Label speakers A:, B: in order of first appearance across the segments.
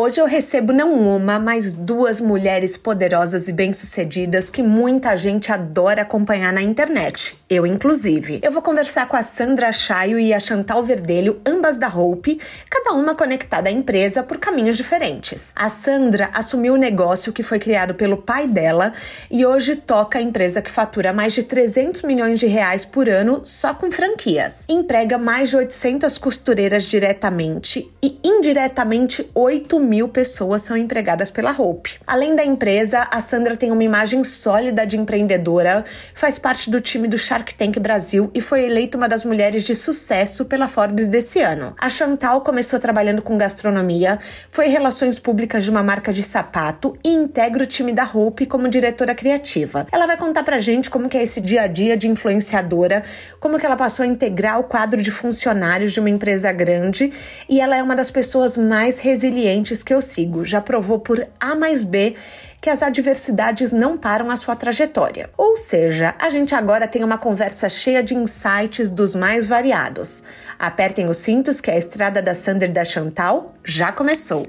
A: Hoje eu recebo não uma, mas duas mulheres poderosas e bem-sucedidas que muita gente adora acompanhar na internet, eu inclusive. Eu vou conversar com a Sandra Chaio e a Chantal Verdelho, ambas da Hope, cada uma conectada à empresa por caminhos diferentes. A Sandra assumiu o negócio que foi criado pelo pai dela e hoje toca a empresa que fatura mais de 300 milhões de reais por ano só com franquias. Emprega mais de 800 costureiras diretamente e indiretamente 8 mil pessoas são empregadas pela Hope. Além da empresa, a Sandra tem uma imagem sólida de empreendedora, faz parte do time do Shark Tank Brasil e foi eleita uma das mulheres de sucesso pela Forbes desse ano. A Chantal começou trabalhando com gastronomia, foi relações públicas de uma marca de sapato e integra o time da Hope como diretora criativa. Ela vai contar pra gente como é esse dia a dia de influenciadora, como que ela passou a integrar o quadro de funcionários de uma empresa grande e ela é uma das pessoas mais resilientes que eu sigo já provou por A mais B que as adversidades não param a sua trajetória. Ou seja, a gente agora tem uma conversa cheia de insights dos mais variados. Apertem os cintos que a estrada da Sander da Chantal já começou.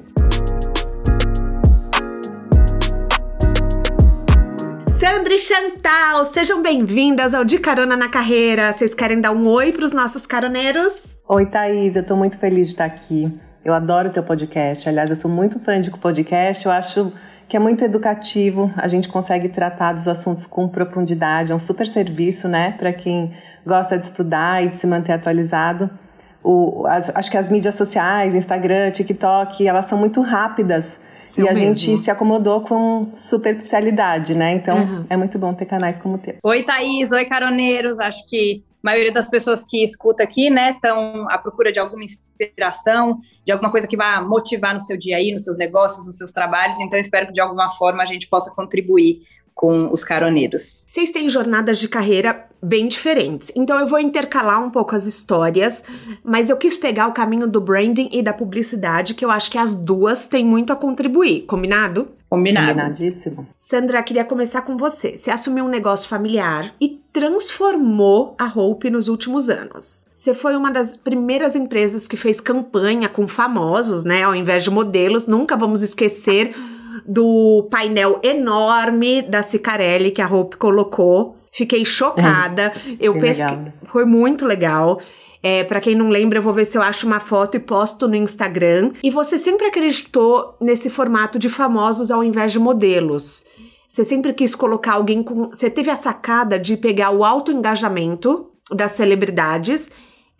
A: Sandra e Chantal, sejam bem-vindas ao De Carona na Carreira. Vocês querem dar um oi para os nossos caroneiros?
B: Oi, Thaís, eu estou muito feliz de estar aqui. Eu adoro o teu podcast. Aliás, eu sou muito fã de podcast. Eu acho que é muito educativo. A gente consegue tratar dos assuntos com profundidade. É um super serviço, né, para quem gosta de estudar e de se manter atualizado. O, as, acho que as mídias sociais, Instagram, TikTok, elas são muito rápidas. Seu e a mesmo. gente se acomodou com superficialidade, né? Então uhum. é muito bom ter canais como o teu.
C: Oi, Thaís. Oi, caroneiros. Acho que maioria das pessoas que escuta aqui, né, estão à procura de alguma inspiração, de alguma coisa que vá motivar no seu dia aí, nos seus negócios, nos seus trabalhos. Então, espero que de alguma forma a gente possa contribuir com os caroneiros.
A: Vocês têm jornadas de carreira bem diferentes, então eu vou intercalar um pouco as histórias, mas eu quis pegar o caminho do branding e da publicidade, que eu acho que as duas têm muito a contribuir, combinado?
C: Combinado.
B: Combinadíssimo.
A: Sandra, queria começar com você. Você assumiu um negócio familiar e transformou a Hope nos últimos anos. Você foi uma das primeiras empresas que fez campanha com famosos, né? Ao invés de modelos. Nunca vamos esquecer do painel enorme da Cicarelli que a Hope colocou. Fiquei chocada. É, eu pesquei. Foi muito legal. É, para quem não lembra, eu vou ver se eu acho uma foto e posto no Instagram. E você sempre acreditou nesse formato de famosos ao invés de modelos. Você sempre quis colocar alguém com. Você teve a sacada de pegar o alto engajamento das celebridades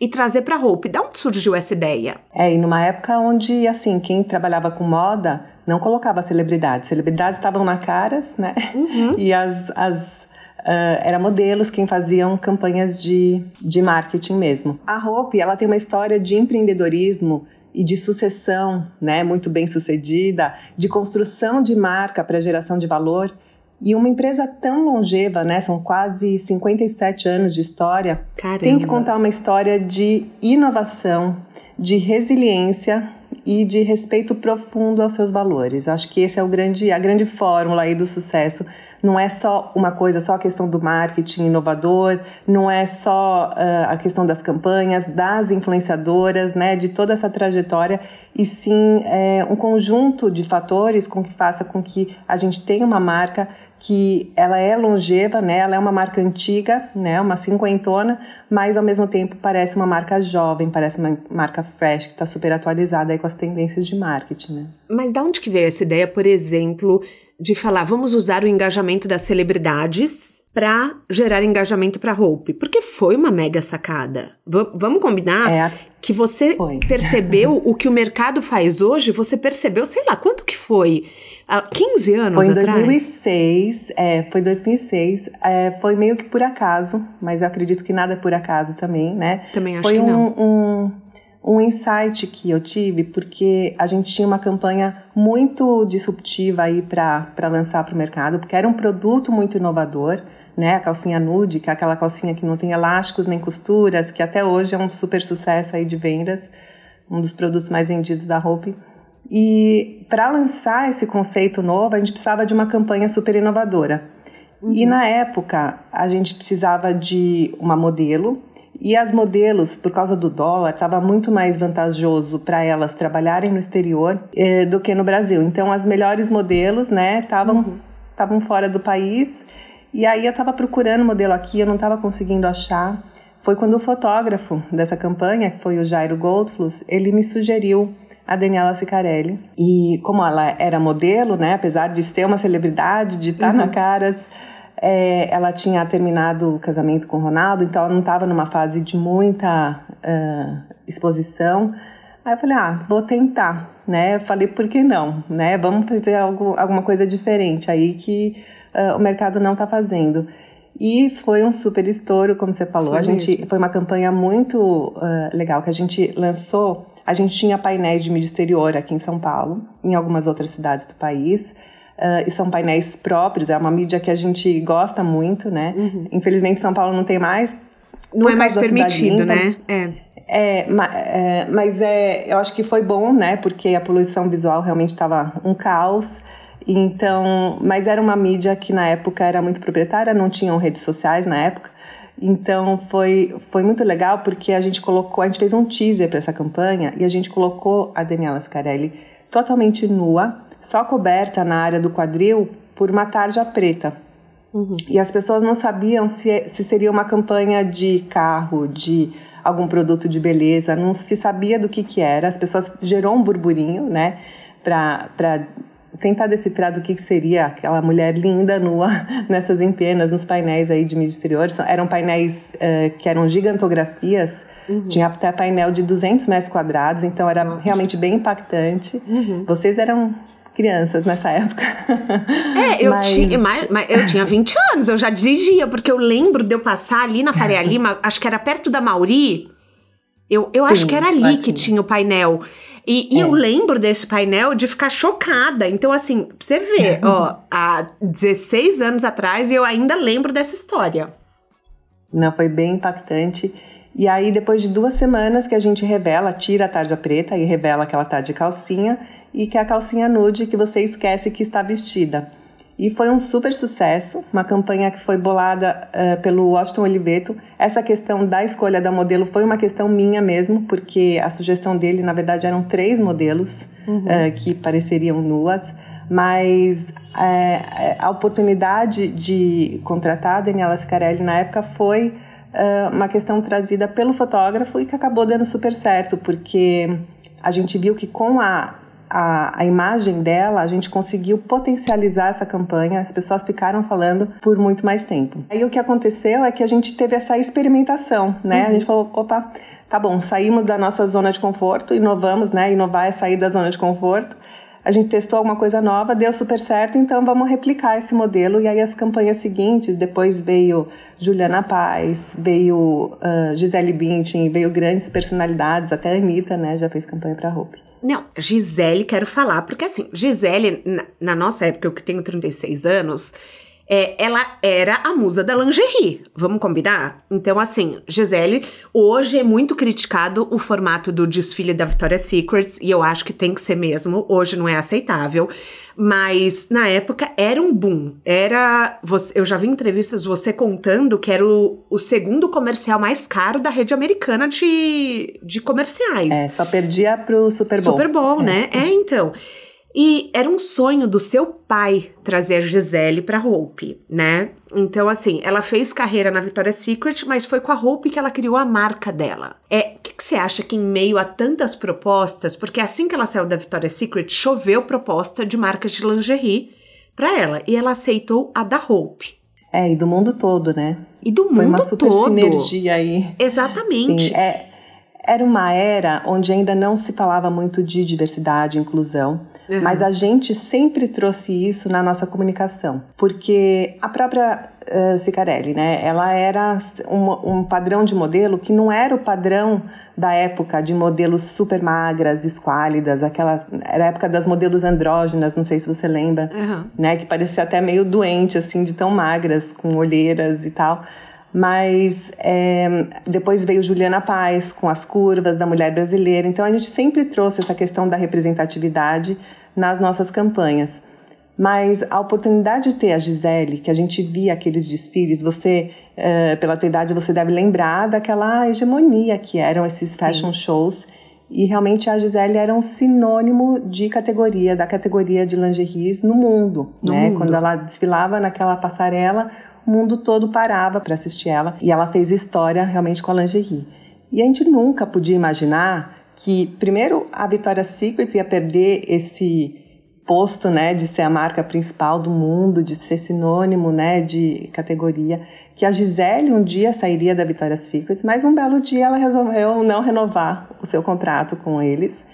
A: e trazer para Hope. Da onde surgiu essa ideia?
B: É, e numa época onde, assim, quem trabalhava com moda não colocava celebridades. Celebridades estavam na caras, né? Uhum. E as, as Uh, era modelos quem faziam campanhas de, de marketing mesmo. A Hope, ela tem uma história de empreendedorismo e de sucessão, né, muito bem sucedida, de construção de marca para geração de valor. E uma empresa tão longeva, né, são quase 57 anos de história, Caramba. tem que contar uma história de inovação, de resiliência e de respeito profundo aos seus valores. Acho que esse é o grande, a grande fórmula aí do sucesso não é só uma coisa, só a questão do marketing inovador, não é só uh, a questão das campanhas, das influenciadoras, né, de toda essa trajetória, e sim é, um conjunto de fatores com que faça com que a gente tenha uma marca que ela é longeva, né? Ela é uma marca antiga, né? Uma cinquentona, mas ao mesmo tempo parece uma marca jovem, parece uma marca fresh que está super atualizada aí com as tendências de marketing. Né?
A: Mas da onde que veio essa ideia, por exemplo, de falar, vamos usar o engajamento das celebridades para gerar engajamento para Hope, porque foi uma mega sacada. V vamos combinar é, que você foi. percebeu o que o mercado faz hoje, você percebeu, sei lá, quanto que foi? Há 15 anos
B: Foi em
A: atrás?
B: 2006, é, foi 2006, é, foi meio que por acaso, mas eu acredito que nada é por acaso também, né?
A: Também acho
B: foi
A: que
B: um,
A: não.
B: Um, um insight que eu tive, porque a gente tinha uma campanha muito disruptiva aí para lançar para o mercado, porque era um produto muito inovador, né? A calcinha nude, que é aquela calcinha que não tem elásticos nem costuras, que até hoje é um super sucesso aí de vendas, um dos produtos mais vendidos da Hope. E para lançar esse conceito novo, a gente precisava de uma campanha super inovadora. Uhum. E na época, a gente precisava de uma modelo e as modelos, por causa do dólar, estava muito mais vantajoso para elas trabalharem no exterior eh, do que no Brasil. Então, as melhores modelos, né, estavam uhum. fora do país. E aí eu estava procurando modelo aqui, eu não estava conseguindo achar. Foi quando o fotógrafo dessa campanha, que foi o Jairo Goldfluss, ele me sugeriu a Daniela Sicarelli. E como ela era modelo, né, apesar de ser uma celebridade, de estar uhum. na Caras, é, ela tinha terminado o casamento com o Ronaldo, então ela não estava numa fase de muita uh, exposição. Aí eu falei, ah, vou tentar, né? Eu falei, por que não, né? Vamos fazer algo, alguma coisa diferente aí que uh, o mercado não está fazendo. E foi um super estouro, como você falou. Foi a gente mesmo. foi uma campanha muito uh, legal que a gente lançou. A gente tinha painéis de mídia exterior aqui em São Paulo, em algumas outras cidades do país. Uh, e são painéis próprios, é uma mídia que a gente gosta muito, né? Uhum. Infelizmente, São Paulo não tem mais.
A: Não é mais permitido, né? É.
B: É, é, mas é, eu acho que foi bom, né? Porque a poluição visual realmente estava um caos. Então, mas era uma mídia que na época era muito proprietária, não tinham redes sociais na época. Então foi, foi muito legal porque a gente colocou, a gente fez um teaser para essa campanha e a gente colocou a Daniela Scarelli totalmente nua, só coberta na área do quadril por uma tarja preta. Uhum. E as pessoas não sabiam se, se seria uma campanha de carro, de algum produto de beleza, não se sabia do que, que era. As pessoas gerou um burburinho, né, para tentar decifrar do que, que seria aquela mulher linda, nua, nessas empenas, nos painéis aí de mídia exterior. Eram painéis uh, que eram gigantografias, uhum. tinha até painel de 200 metros quadrados, então era Nossa. realmente bem impactante. Uhum. Vocês eram crianças nessa época.
A: É, eu, mas... tinha, mas, mas eu tinha 20 anos, eu já dirigia, porque eu lembro de eu passar ali na Faria Lima, acho que era perto da Mauri. Eu, eu Sim, acho que era ali que tinha o painel. E, e é. eu lembro desse painel de ficar chocada. Então, assim, pra você ver, ó, há 16 anos atrás eu ainda lembro dessa história.
B: Não, foi bem impactante. E aí, depois de duas semanas que a gente revela, tira a tarja preta e revela que ela tá de calcinha e que é a calcinha nude que você esquece que está vestida. E foi um super sucesso, uma campanha que foi bolada uh, pelo Washington Oliveto. Essa questão da escolha da modelo foi uma questão minha mesmo, porque a sugestão dele, na verdade, eram três modelos uhum. uh, que pareceriam nuas, mas uh, a oportunidade de contratar a Daniela Scarelli na época foi uma questão trazida pelo fotógrafo e que acabou dando super certo, porque a gente viu que com a a, a imagem dela, a gente conseguiu potencializar essa campanha, as pessoas ficaram falando por muito mais tempo. Aí o que aconteceu é que a gente teve essa experimentação, né? Uhum. A gente falou, opa, tá bom, saímos da nossa zona de conforto, inovamos, né? Inovar é sair da zona de conforto. A gente testou alguma coisa nova, deu super certo, então vamos replicar esse modelo. E aí as campanhas seguintes, depois veio Juliana Paz, veio uh, Gisele Bündchen, veio grandes personalidades, até a Anitta, né, já fez campanha para Hope.
A: Não, Gisele quero falar, porque assim, Gisele, na, na nossa época, eu que tenho 36 anos, é, ela era a musa da lingerie, vamos combinar? Então, assim, Gisele, hoje é muito criticado o formato do desfile da Victoria's Secret, e eu acho que tem que ser mesmo, hoje não é aceitável, mas na época era um boom. Era. Você, eu já vi entrevistas você contando que era o, o segundo comercial mais caro da rede americana de, de comerciais.
B: É, só perdia pro Super Bowl.
A: Super Bowl, é. né? É, então. E era um sonho do seu pai trazer a Gisele para Hope, né? Então, assim, ela fez carreira na Victoria's Secret, mas foi com a Hope que ela criou a marca dela. É, o que, que, você acha que em meio a tantas propostas, porque assim que ela saiu da Victoria's Secret, choveu proposta de marcas de lingerie para ela e ela aceitou a da Hope.
B: É, e do mundo todo, né?
A: E do
B: Foi
A: mundo
B: uma super
A: todo.
B: sinergia aí.
A: Exatamente.
B: Sim, é, era uma era onde ainda não se falava muito de diversidade e inclusão, uhum. mas a gente sempre trouxe isso na nossa comunicação, porque a própria uh, Cicarelli, né, ela era um, um padrão de modelo que não era o padrão da época de modelos super magras, esquálidas, aquela era a época das modelos andrógenas, não sei se você lembra, uhum. né, que parecia até meio doente assim de tão magras, com olheiras e tal. Mas é, depois veio Juliana Paz com as curvas da mulher brasileira. Então a gente sempre trouxe essa questão da representatividade nas nossas campanhas. Mas a oportunidade de ter a Gisele, que a gente via aqueles desfiles, você, uh, pela tua idade, você deve lembrar daquela hegemonia que eram esses Sim. fashion shows. E realmente a Gisele era um sinônimo de categoria, da categoria de lingeries no mundo. No né? Mundo. Quando ela desfilava naquela passarela, o mundo todo parava para assistir ela e ela fez história realmente com a lingerie. E a gente nunca podia imaginar que, primeiro, a Victoria's Secret ia perder esse posto, né, de ser a marca principal do mundo, de ser sinônimo, né, de categoria, que a Gisele um dia sairia da Victoria's Secret, mas um belo dia ela resolveu não renovar o seu contrato com eles.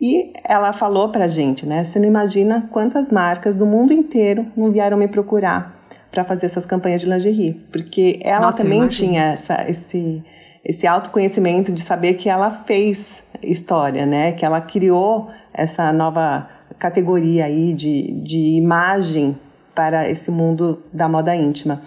B: E ela falou pra gente, né, você não imagina quantas marcas do mundo inteiro não vieram me procurar para fazer suas campanhas de lingerie, porque ela Nossa, também tinha essa, esse esse autoconhecimento de saber que ela fez história, né? Que ela criou essa nova categoria aí de, de imagem para esse mundo da moda íntima.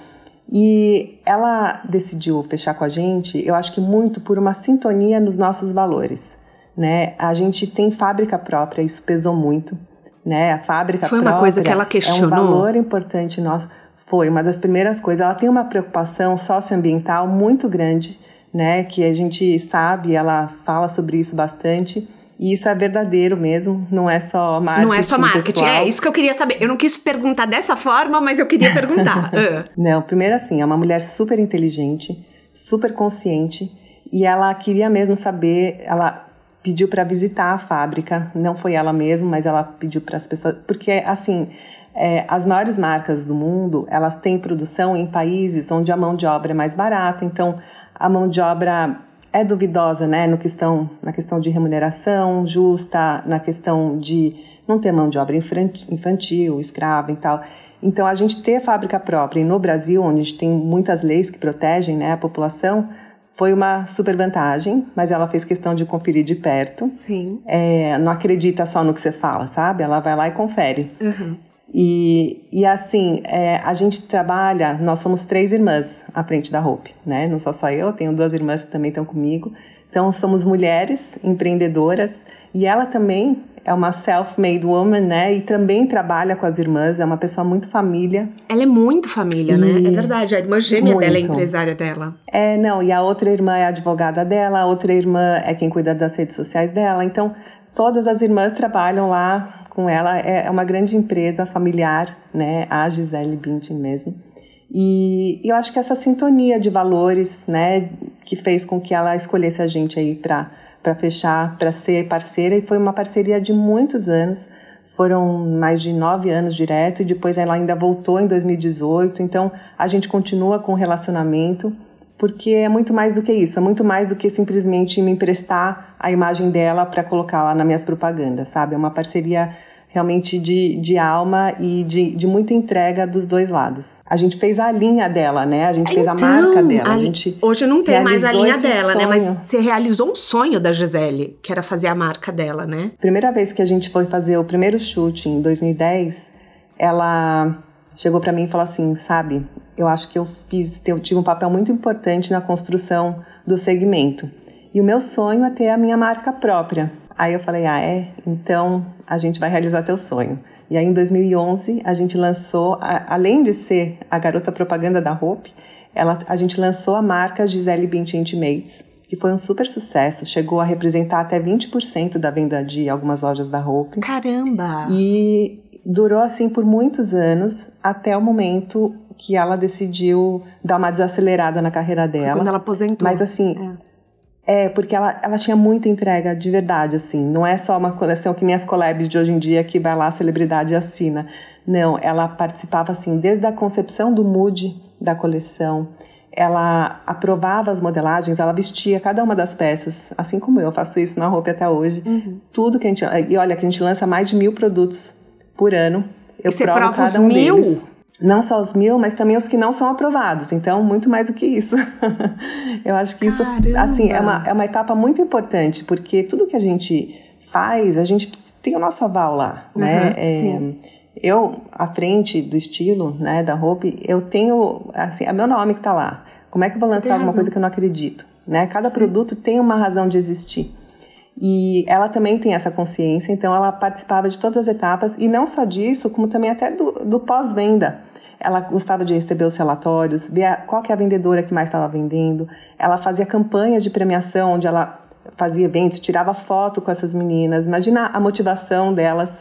B: E ela decidiu fechar com a gente, eu acho que muito por uma sintonia nos nossos valores, né? A gente tem fábrica própria, isso pesou muito, né? A fábrica
A: Foi
B: própria
A: uma coisa que ela questionou.
B: é um valor importante nosso foi uma das primeiras coisas. Ela tem uma preocupação socioambiental muito grande, né? Que a gente sabe, ela fala sobre isso bastante. E isso é verdadeiro mesmo, não é só marketing.
A: Não é só marketing,
B: pessoal.
A: é isso que eu queria saber. Eu não quis perguntar dessa forma, mas eu queria perguntar.
B: uh. Não, primeiro assim, é uma mulher super inteligente, super consciente, e ela queria mesmo saber, ela pediu para visitar a fábrica, não foi ela mesma, mas ela pediu para as pessoas, porque assim, é, as maiores marcas do mundo, elas têm produção em países onde a mão de obra é mais barata, então a mão de obra é duvidosa, né, no questão, na questão de remuneração justa, na questão de não ter mão de obra infantil, escrava e tal. Então, a gente ter fábrica própria, e no Brasil, onde a gente tem muitas leis que protegem né, a população, foi uma super vantagem, mas ela fez questão de conferir de perto.
A: Sim.
B: É, não acredita só no que você fala, sabe? Ela vai lá e confere.
A: Uhum.
B: E, e assim, é, a gente trabalha, nós somos três irmãs à frente da Hope, né? Não sou só eu, tenho duas irmãs que também estão comigo. Então, somos mulheres empreendedoras e ela também é uma self-made woman, né? E também trabalha com as irmãs, é uma pessoa muito família.
A: Ela é muito família, e... né? É verdade, a irmã gêmea muito. dela é empresária dela.
B: É, não, e a outra irmã é advogada dela, a outra irmã é quem cuida das redes sociais dela. Então, todas as irmãs trabalham lá com ela. É, é uma grande empresa familiar, né? A Gisele Bündchen mesmo. E, e eu acho que essa sintonia de valores, né, que fez com que ela escolhesse a gente aí para para fechar, para ser parceira, e foi uma parceria de muitos anos. Foram mais de nove anos direto, e depois ela ainda voltou em 2018. Então a gente continua com o relacionamento, porque é muito mais do que isso, é muito mais do que simplesmente me emprestar a imagem dela para colocar lá nas minhas propagandas, sabe? É uma parceria realmente de, de alma e de, de muita entrega dos dois lados. A gente fez a linha dela, né? A gente fez então, a marca dela. A gente
A: hoje não tem mais a linha dela, sonho. né? Mas você realizou um sonho da Gisele, que era fazer a marca dela, né?
B: Primeira vez que a gente foi fazer o primeiro shoot em 2010, ela chegou para mim e falou assim, sabe? Eu acho que eu fiz, eu tive um papel muito importante na construção do segmento. E o meu sonho é ter a minha marca própria. Aí eu falei, ah, é? Então a gente vai realizar teu sonho. E aí em 2011 a gente lançou, a, além de ser a garota propaganda da Hope, ela, a gente lançou a marca Gisele Bündchen Intimates, que foi um super sucesso, chegou a representar até 20% da venda de algumas lojas da Hope.
A: Caramba!
B: E durou assim por muitos anos, até o momento que ela decidiu dar uma desacelerada na carreira dela.
A: Quando ela aposentou.
B: Mas assim, é. É, porque ela, ela tinha muita entrega de verdade, assim. Não é só uma coleção que nem as collabs de hoje em dia que vai lá a celebridade assina. Não, ela participava, assim, desde a concepção do mood da coleção, ela aprovava as modelagens, ela vestia cada uma das peças, assim como eu faço isso na roupa até hoje. Uhum. Tudo que a gente. E olha, que a gente lança mais de mil produtos por ano.
A: Eu e provo cada um mil? deles.
B: Não só os mil, mas também os que não são aprovados. Então, muito mais do que isso. eu acho que isso, assim, é uma, é uma etapa muito importante, porque tudo que a gente faz, a gente tem o nosso aval lá, uhum, né? É, sim. Eu, à frente do estilo, né, da roupa, eu tenho, assim, é meu nome que está lá. Como é que eu vou Você lançar alguma coisa que eu não acredito? Né? Cada Sim. produto tem uma razão de existir. E ela também tem essa consciência, então ela participava de todas as etapas, e não só disso, como também até do, do pós-venda. Ela gostava de receber os relatórios, ver qual que é a vendedora que mais estava vendendo. Ela fazia campanhas de premiação, onde ela fazia eventos, tirava foto com essas meninas. Imagina a motivação delas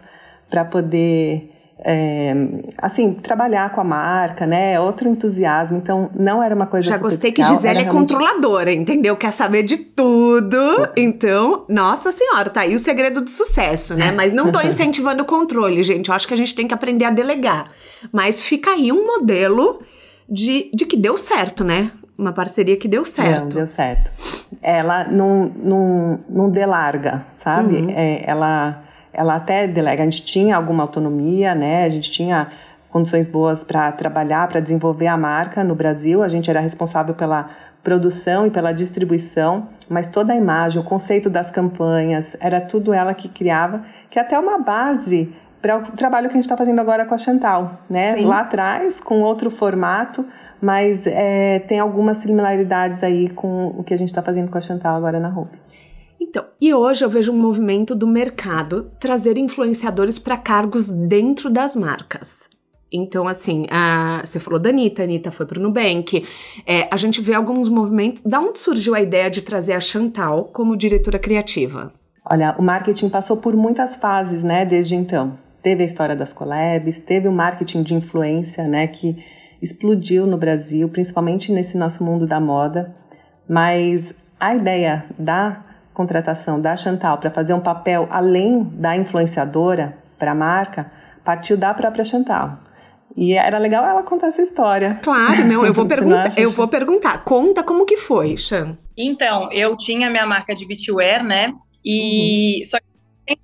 B: para poder é, assim, trabalhar com a marca, né? Outro entusiasmo. Então, não era uma coisa
A: Já gostei que Gisele é realmente... controladora, entendeu? Quer saber de tudo. Então, nossa senhora, tá aí o segredo do sucesso, né? Mas não tô incentivando o controle, gente. Eu acho que a gente tem que aprender a delegar. Mas fica aí um modelo de, de que deu certo, né? Uma parceria que deu certo. Não,
B: deu certo. Ela não, não, não delarga, sabe? Uhum. É, ela ela até delega, a gente tinha alguma autonomia, né? A gente tinha condições boas para trabalhar, para desenvolver a marca no Brasil. A gente era responsável pela produção e pela distribuição, mas toda a imagem, o conceito das campanhas, era tudo ela que criava, que até uma base para o trabalho que a gente está fazendo agora com a Chantal, né? Sim. Lá atrás, com outro formato, mas é, tem algumas similaridades aí com o que a gente está fazendo com a Chantal agora na roupa.
A: Então, e hoje eu vejo um movimento do mercado trazer influenciadores para cargos dentro das marcas. Então, assim, a, você falou da Anitta, a Anitta foi para o Nubank. É, a gente vê alguns movimentos. Da onde surgiu a ideia de trazer a Chantal como diretora criativa?
B: Olha, o marketing passou por muitas fases, né, desde então. Teve a história das collabs, teve o marketing de influência, né, que explodiu no Brasil, principalmente nesse nosso mundo da moda. Mas a ideia da contratação da Chantal para fazer um papel além da influenciadora para a marca partiu da própria Chantal. E era legal ela contar essa história.
A: Claro, não, eu vou perguntar, eu vou perguntar. Conta como que foi, Chan.
C: Então, eu tinha minha marca de beachwear, né? E uhum. só que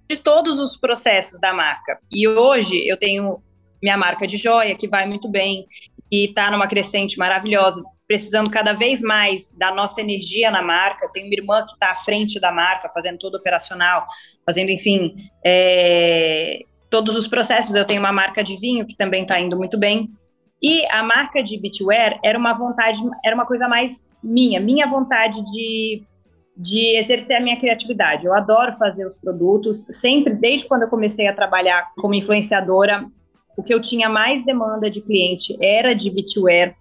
C: de todos os processos da marca. E hoje eu tenho minha marca de joia que vai muito bem e está numa crescente maravilhosa precisando cada vez mais da nossa energia na marca. Tenho uma irmã que está à frente da marca, fazendo todo operacional, fazendo, enfim, é, todos os processos. Eu tenho uma marca de vinho que também está indo muito bem. E a marca de beachwear era uma vontade, era uma coisa mais minha, minha vontade de, de exercer a minha criatividade. Eu adoro fazer os produtos, sempre, desde quando eu comecei a trabalhar como influenciadora, o que eu tinha mais demanda de cliente era de beachwear.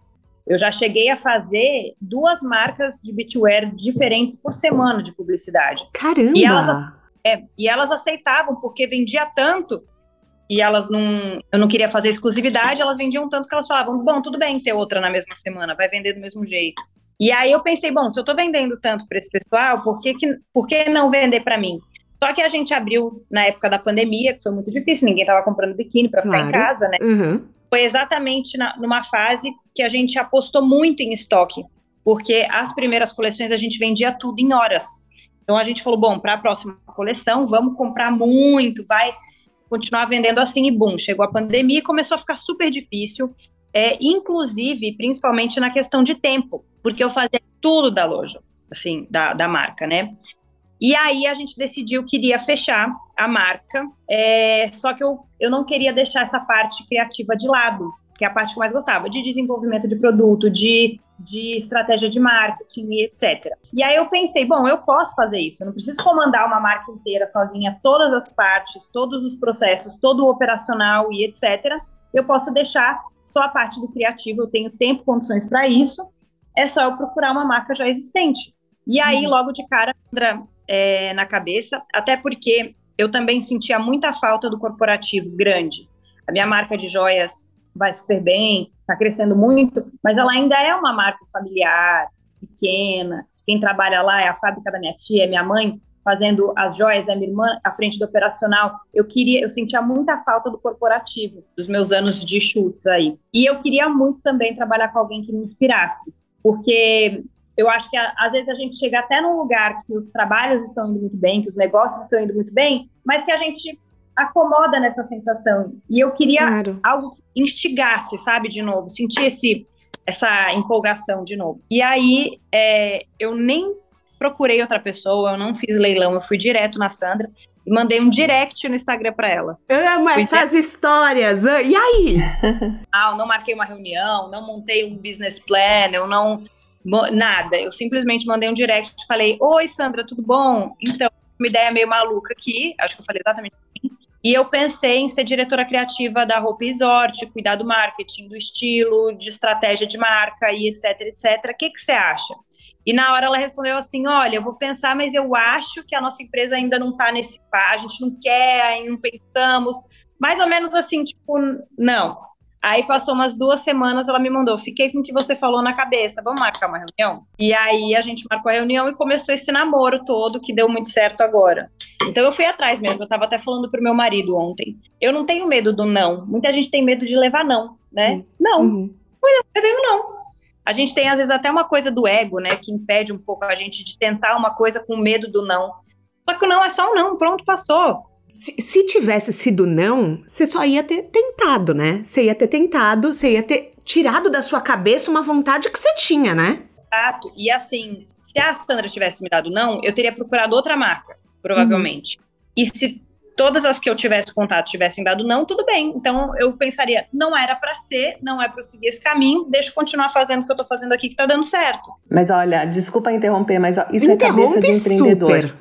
C: Eu já cheguei a fazer duas marcas de beachwear diferentes por semana de publicidade.
A: Caramba!
C: E elas, é, e elas aceitavam, porque vendia tanto e elas não. Eu não queria fazer exclusividade, elas vendiam tanto que elas falavam: bom, tudo bem ter outra na mesma semana, vai vender do mesmo jeito. E aí eu pensei: bom, se eu estou vendendo tanto para esse pessoal, por que, que, por que não vender para mim? Só que a gente abriu na época da pandemia, que foi muito difícil, ninguém estava comprando biquíni para ficar em casa, né? Uhum foi exatamente na, numa fase que a gente apostou muito em estoque, porque as primeiras coleções a gente vendia tudo em horas. Então a gente falou, bom, para a próxima coleção, vamos comprar muito, vai continuar vendendo assim e bum, chegou a pandemia e começou a ficar super difícil, é, inclusive, principalmente na questão de tempo, porque eu fazia tudo da loja, assim, da, da marca, né? E aí a gente decidiu que iria fechar a marca, é, só que eu, eu não queria deixar essa parte criativa de lado, que é a parte que eu mais gostava, de desenvolvimento de produto, de, de estratégia de marketing e etc. E aí eu pensei, bom, eu posso fazer isso, eu não preciso comandar uma marca inteira sozinha, todas as partes, todos os processos, todo o operacional e etc. Eu posso deixar só a parte do criativo, eu tenho tempo, condições para isso, é só eu procurar uma marca já existente. E aí, uhum. logo de cara, é, na cabeça, até porque eu também sentia muita falta do corporativo grande. A minha marca de joias vai super bem, está crescendo muito, mas ela ainda é uma marca familiar, pequena. Quem trabalha lá é a fábrica da minha tia, é minha mãe, fazendo as joias, a minha irmã à frente do operacional. Eu queria, eu sentia muita falta do corporativo, dos meus anos de chutes aí. E eu queria muito também trabalhar com alguém que me inspirasse. porque eu acho que às vezes a gente chega até num lugar que os trabalhos estão indo muito bem, que os negócios estão indo muito bem, mas que a gente acomoda nessa sensação. E eu queria claro. algo que instigasse, sabe, de novo, sentisse essa empolgação de novo. E aí é, eu nem procurei outra pessoa, eu não fiz leilão, eu fui direto na Sandra e mandei um direct no Instagram para ela.
A: Amo essas histórias. Ah, e aí?
C: ah, eu não marquei uma reunião, não montei um business plan, eu não nada. Eu simplesmente mandei um direct e falei: "Oi, Sandra, tudo bom? Então, uma ideia meio maluca aqui, acho que eu falei exatamente assim. E eu pensei em ser diretora criativa da Roupa Resort, cuidar do marketing, do estilo, de estratégia de marca e etc, etc. O que, que você acha? E na hora ela respondeu assim: Olha, eu vou pensar, mas eu acho que a nossa empresa ainda não está nesse pá, a gente não quer, ainda não pensamos. Mais ou menos assim, tipo, não. Aí passou umas duas semanas, ela me mandou, fiquei com o que você falou na cabeça, vamos marcar uma reunião? E aí a gente marcou a reunião e começou esse namoro todo, que deu muito certo agora. Então eu fui atrás mesmo, eu tava até falando pro meu marido ontem. Eu não tenho medo do não. Muita gente tem medo de levar não, né? Sim. Não. Uhum. Eu levei um não. A gente tem, às vezes, até uma coisa do ego, né? Que impede um pouco a gente de tentar uma coisa com medo do não. Só que o não é só um não, pronto, passou.
A: Se, se, tivesse sido não, você só ia ter tentado, né? Você ia ter tentado, você ia ter tirado da sua cabeça uma vontade que você tinha, né?
C: Exato. E assim, se a Sandra tivesse me dado não, eu teria procurado outra marca, provavelmente. Uhum. E se todas as que eu tivesse contato tivessem dado não, tudo bem. Então eu pensaria, não era para ser, não é para eu seguir esse caminho, deixa eu continuar fazendo o que eu tô fazendo aqui que tá dando certo.
B: Mas olha, desculpa interromper, mas ó, isso Interrompe é cabeça de empreendedor. Super.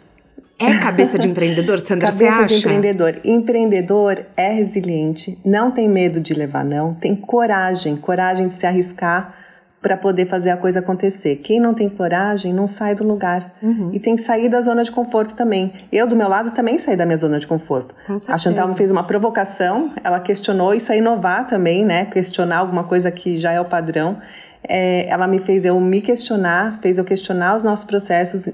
A: É cabeça de empreendedor, Sandra, cabeça você acha?
B: de empreendedor. Empreendedor é resiliente, não tem medo de levar não, tem coragem, coragem de se arriscar para poder fazer a coisa acontecer. Quem não tem coragem não sai do lugar. Uhum. E tem que sair da zona de conforto também. Eu, do meu lado, também saí da minha zona de conforto. a Chantal me fez uma provocação, ela questionou, isso é inovar também, né? Questionar alguma coisa que já é o padrão. É, ela me fez eu me questionar, fez eu questionar os nossos processos,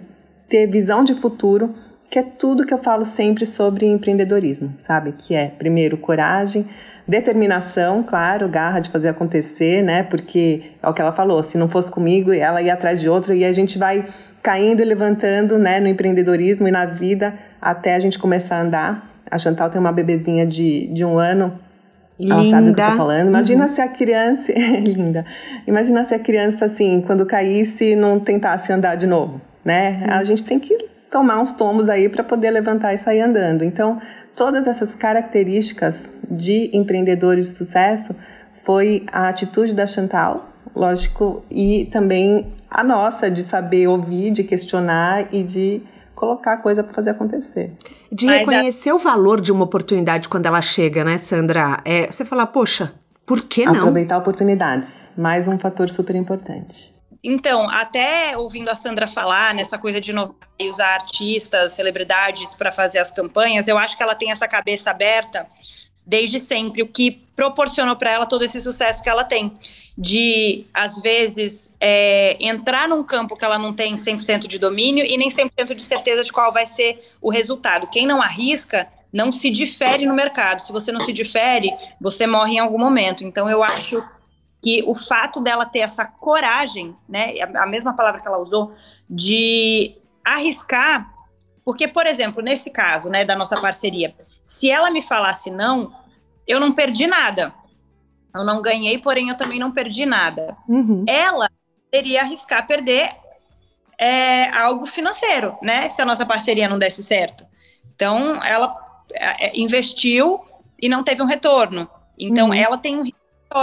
B: ter visão de futuro que é tudo que eu falo sempre sobre empreendedorismo, sabe? Que é, primeiro, coragem, determinação, claro, garra de fazer acontecer, né? Porque é o que ela falou, se não fosse comigo, ela ia atrás de outro e a gente vai caindo e levantando, né, no empreendedorismo e na vida até a gente começar a andar. A Chantal tem uma bebezinha de, de um ano, Linda. Ela sabe do que eu tô falando. Imagina uhum. se a criança. linda. Imagina se a criança, assim, quando caísse, não tentasse andar de novo, né? Uhum. A gente tem que tomar uns tombos aí para poder levantar e sair andando. Então, todas essas características de empreendedores de sucesso foi a atitude da Chantal, lógico, e também a nossa de saber ouvir, de questionar e de colocar coisa para fazer acontecer.
A: De Mas reconhecer a... o valor de uma oportunidade quando ela chega, né, Sandra? É, você falar, poxa, por que não?
B: Aproveitar oportunidades, mais um fator super importante.
C: Então, até ouvindo a Sandra falar nessa coisa de usar artistas, celebridades para fazer as campanhas, eu acho que ela tem essa cabeça aberta desde sempre, o que proporcionou para ela todo esse sucesso que ela tem. De, às vezes, é, entrar num campo que ela não tem 100% de domínio e nem 100% de certeza de qual vai ser o resultado. Quem não arrisca não se difere no mercado. Se você não se difere, você morre em algum momento. Então, eu acho que o fato dela ter essa coragem, né, a mesma palavra que ela usou, de arriscar, porque, por exemplo, nesse caso, né, da nossa parceria, se ela me falasse não, eu não perdi nada. Eu não ganhei, porém eu também não perdi nada. Uhum. Ela teria arriscar perder é, algo financeiro, né, se a nossa parceria não desse certo. Então, ela é, é investiu e não teve um retorno. Então, uhum. ela tem um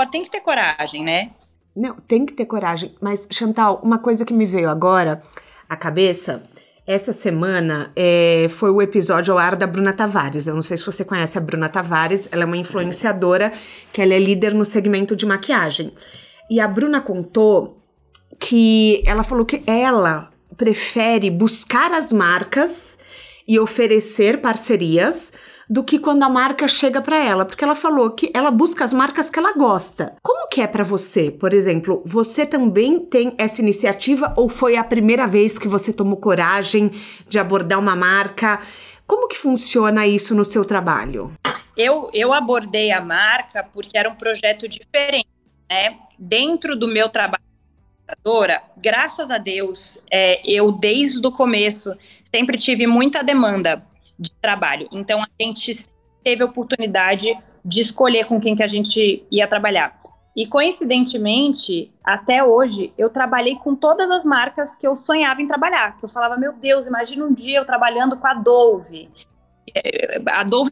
C: tem que ter coragem, né?
A: Não, tem que ter coragem. Mas, Chantal, uma coisa que me veio agora à cabeça. Essa semana é, foi o episódio ao ar da Bruna Tavares. Eu não sei se você conhece a Bruna Tavares, ela é uma influenciadora que ela é líder no segmento de maquiagem. E a Bruna contou que ela falou que ela prefere buscar as marcas e oferecer parcerias do que quando a marca chega para ela, porque ela falou que ela busca as marcas que ela gosta. Como que é para você? Por exemplo, você também tem essa iniciativa ou foi a primeira vez que você tomou coragem de abordar uma marca? Como que funciona isso no seu trabalho?
C: Eu, eu abordei a marca porque era um projeto diferente, né? Dentro do meu trabalho graças a Deus, é, eu desde o começo sempre tive muita demanda de trabalho. Então a gente teve a oportunidade de escolher com quem que a gente ia trabalhar. E coincidentemente, até hoje, eu trabalhei com todas as marcas que eu sonhava em trabalhar. Que eu falava, meu Deus, imagina um dia eu trabalhando com a Dove. É, a Dove,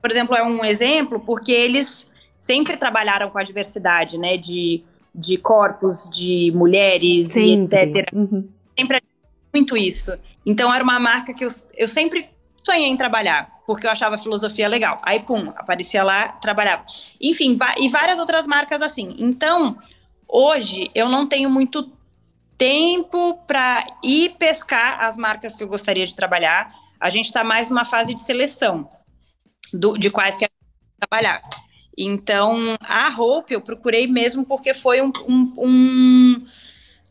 C: por exemplo, é um exemplo porque eles sempre trabalharam com a diversidade, né? De, de corpos, de mulheres, etc. Uhum. Sempre muito isso. Então era uma marca que eu, eu sempre sonhei em trabalhar, porque eu achava a filosofia legal. Aí, pum, aparecia lá, trabalhava. Enfim, e várias outras marcas assim. Então, hoje, eu não tenho muito tempo para ir pescar as marcas que eu gostaria de trabalhar. A gente está mais numa fase de seleção do, de quais que trabalhar. Então, a Hope eu procurei mesmo porque foi um, um, um,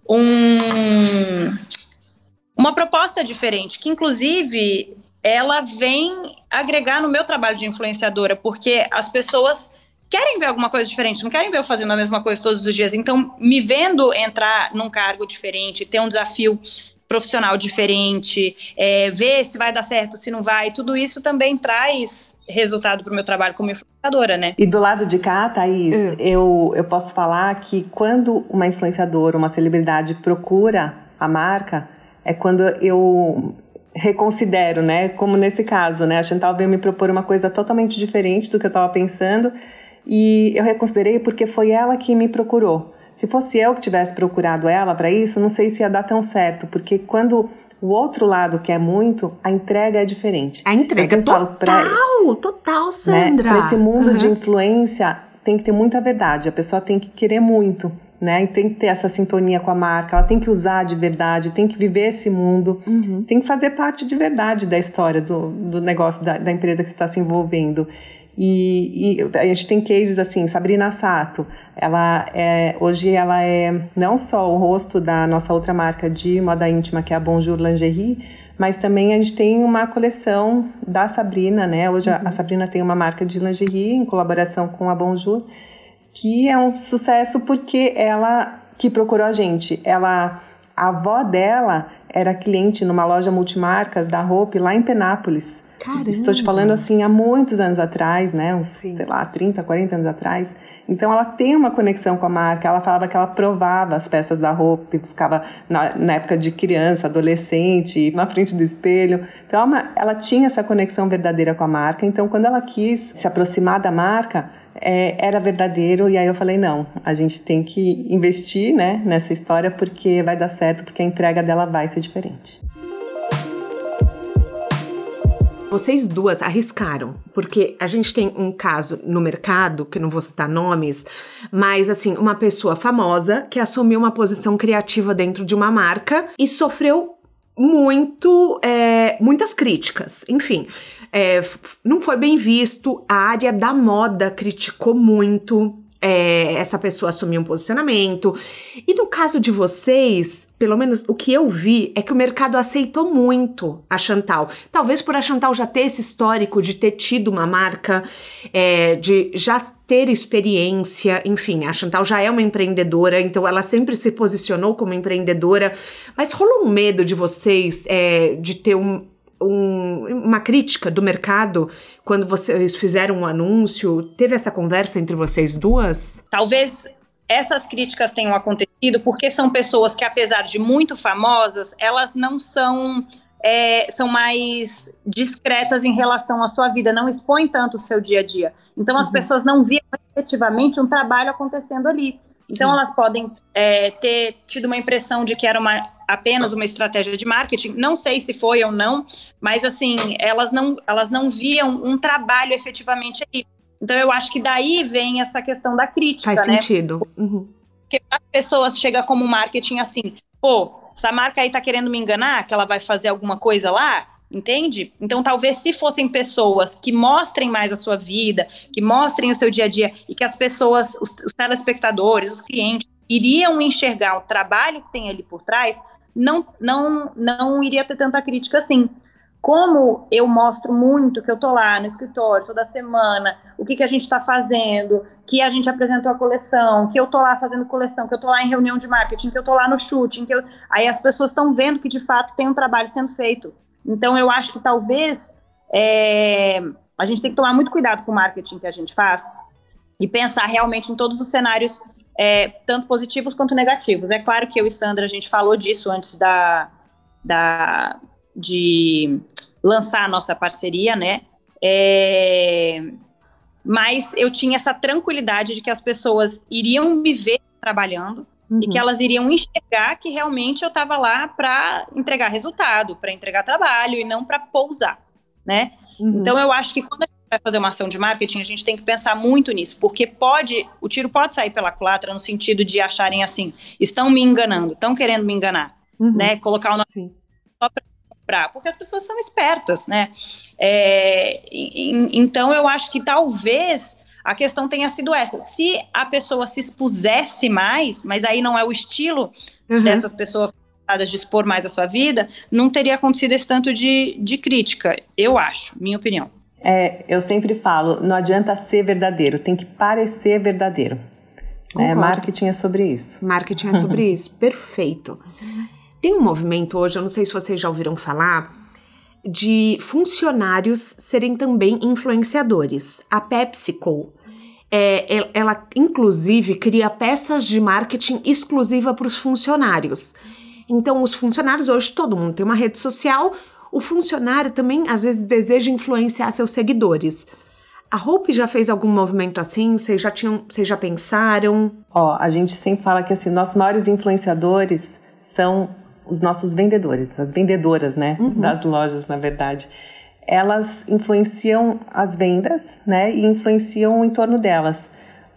C: um uma proposta diferente, que inclusive ela vem agregar no meu trabalho de influenciadora, porque as pessoas querem ver alguma coisa diferente, não querem ver eu fazendo a mesma coisa todos os dias. Então, me vendo entrar num cargo diferente, ter um desafio profissional diferente, é, ver se vai dar certo, se não vai, tudo isso também traz resultado para o meu trabalho como influenciadora, né?
B: E do lado de cá, Thaís, uhum. eu, eu posso falar que quando uma influenciadora, uma celebridade procura a marca, é quando eu reconsidero, né? Como nesse caso, né? A Chantal veio me propor uma coisa totalmente diferente do que eu estava pensando e eu reconsiderei porque foi ela que me procurou. Se fosse eu que tivesse procurado ela para isso, não sei se ia dar tão certo, porque quando o outro lado quer muito, a entrega é diferente.
A: A entrega total, pra, total, Sandra.
B: Né, para esse mundo uhum. de influência tem que ter muita verdade. A pessoa tem que querer muito né? E tem que ter essa sintonia com a marca, ela tem que usar de verdade, tem que viver esse mundo, uhum. tem que fazer parte de verdade da história do, do negócio, da, da empresa que está se envolvendo. E, e, a gente tem cases assim, Sabrina Sato, ela é, hoje ela é não só o rosto da nossa outra marca de moda íntima, que é a Bonjour Lingerie, mas também a gente tem uma coleção da Sabrina, né? Hoje uhum. a, a Sabrina tem uma marca de lingerie em colaboração com a Bonjour, que é um sucesso porque ela que procurou a gente, ela a avó dela era cliente numa loja multimarcas da Hope lá em Penápolis. Caramba. Estou te falando assim há muitos anos atrás, né? Uns, Sim. sei lá, 30, 40 anos atrás. Então ela tem uma conexão com a marca. Ela falava que ela provava as peças da roupa, ficava na, na época de criança, adolescente, na frente do espelho. Então ela, ela tinha essa conexão verdadeira com a marca. Então quando ela quis se aproximar da marca, é, era verdadeiro e aí eu falei não, a gente tem que investir, né, nessa história porque vai dar certo, porque a entrega dela vai ser diferente.
A: Vocês duas arriscaram, porque a gente tem um caso no mercado, que não vou citar nomes, mas assim, uma pessoa famosa que assumiu uma posição criativa dentro de uma marca e sofreu muito, é, muitas críticas. Enfim, é, não foi bem visto, a área da moda criticou muito. É, essa pessoa assumir um posicionamento. E no caso de vocês, pelo menos o que eu vi é que o mercado aceitou muito a Chantal. Talvez por a Chantal já ter esse histórico de ter tido uma marca, é, de já ter experiência, enfim, a Chantal já é uma empreendedora, então ela sempre se posicionou como empreendedora. Mas rolou um medo de vocês é, de ter um, um, uma crítica do mercado quando vocês fizeram um anúncio? Teve essa conversa entre vocês duas?
C: Talvez essas críticas tenham acontecido porque são pessoas que, apesar de muito famosas, elas não são. É, são mais discretas em relação à sua vida, não expõem tanto o seu dia a dia. Então, as uhum. pessoas não viam efetivamente um trabalho acontecendo ali. Então, Sim. elas podem é, ter tido uma impressão de que era uma, apenas uma estratégia de marketing. Não sei se foi ou não, mas assim, elas não, elas não viam um trabalho efetivamente aí. Então, eu acho que daí vem essa questão da crítica.
A: Faz né? sentido. Uhum.
C: Porque as pessoas chegam como marketing assim, pô, essa marca aí tá querendo me enganar, que ela vai fazer alguma coisa lá, entende? Então, talvez se fossem pessoas que mostrem mais a sua vida, que mostrem o seu dia a dia e que as pessoas, os, os telespectadores, os clientes, iriam enxergar o trabalho que tem ali por trás, não, não, não iria ter tanta crítica assim. como eu mostro muito que eu tô lá no escritório toda semana, o que, que a gente está fazendo, que a gente apresentou a coleção, que eu tô lá fazendo coleção, que eu tô lá em reunião de marketing, que eu tô lá no shooting, que eu... aí as pessoas estão vendo que de fato tem um trabalho sendo feito. Então eu acho que talvez é... a gente tem que tomar muito cuidado com o marketing que a gente faz e pensar realmente em todos os cenários, é, tanto positivos quanto negativos. É claro que eu e Sandra a gente falou disso antes da, da de lançar a nossa parceria, né? É, mas eu tinha essa tranquilidade de que as pessoas iriam me ver trabalhando uhum. e que elas iriam enxergar que realmente eu estava lá para entregar resultado, para entregar trabalho e não para pousar, né? Uhum. Então eu acho que quando a gente vai fazer uma ação de marketing, a gente tem que pensar muito nisso, porque pode, o tiro pode sair pela culatra no sentido de acharem assim, estão me enganando, estão querendo me enganar, uhum. né? Colocar o nome só para comprar, porque as pessoas são espertas, né? É, então eu acho que talvez a questão tenha sido essa. Se a pessoa se expusesse mais, mas aí não é o estilo uhum. dessas pessoas de expor mais a sua vida, não teria acontecido esse tanto de, de crítica, eu acho, minha opinião.
B: É, eu sempre falo, não adianta ser verdadeiro, tem que parecer verdadeiro. É, marketing é sobre isso.
A: Marketing é sobre isso, perfeito. Tem um movimento hoje, eu não sei se vocês já ouviram falar, de funcionários serem também influenciadores. A PepsiCo, é, ela inclusive cria peças de marketing exclusiva para os funcionários. Então, os funcionários hoje, todo mundo tem uma rede social, o funcionário também às vezes deseja influenciar seus seguidores. A Hope já fez algum movimento assim? Vocês já tinham, vocês já pensaram?
B: Ó, a gente sempre fala que assim, nossos maiores influenciadores são os nossos vendedores, as vendedoras, né, uhum. das lojas, na verdade, elas influenciam as vendas, né, e influenciam o entorno delas.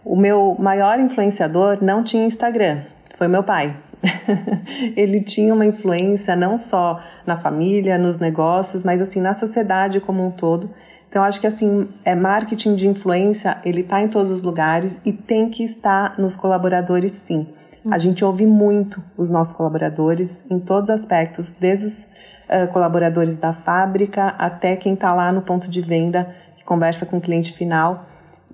B: O meu maior influenciador não tinha Instagram, foi meu pai. ele tinha uma influência não só na família, nos negócios, mas assim na sociedade como um todo. Então acho que assim é marketing de influência, ele está em todos os lugares e tem que estar nos colaboradores sim. A gente ouve muito os nossos colaboradores em todos os aspectos, desde os uh, colaboradores da fábrica até quem está lá no ponto de venda, que conversa com o cliente final.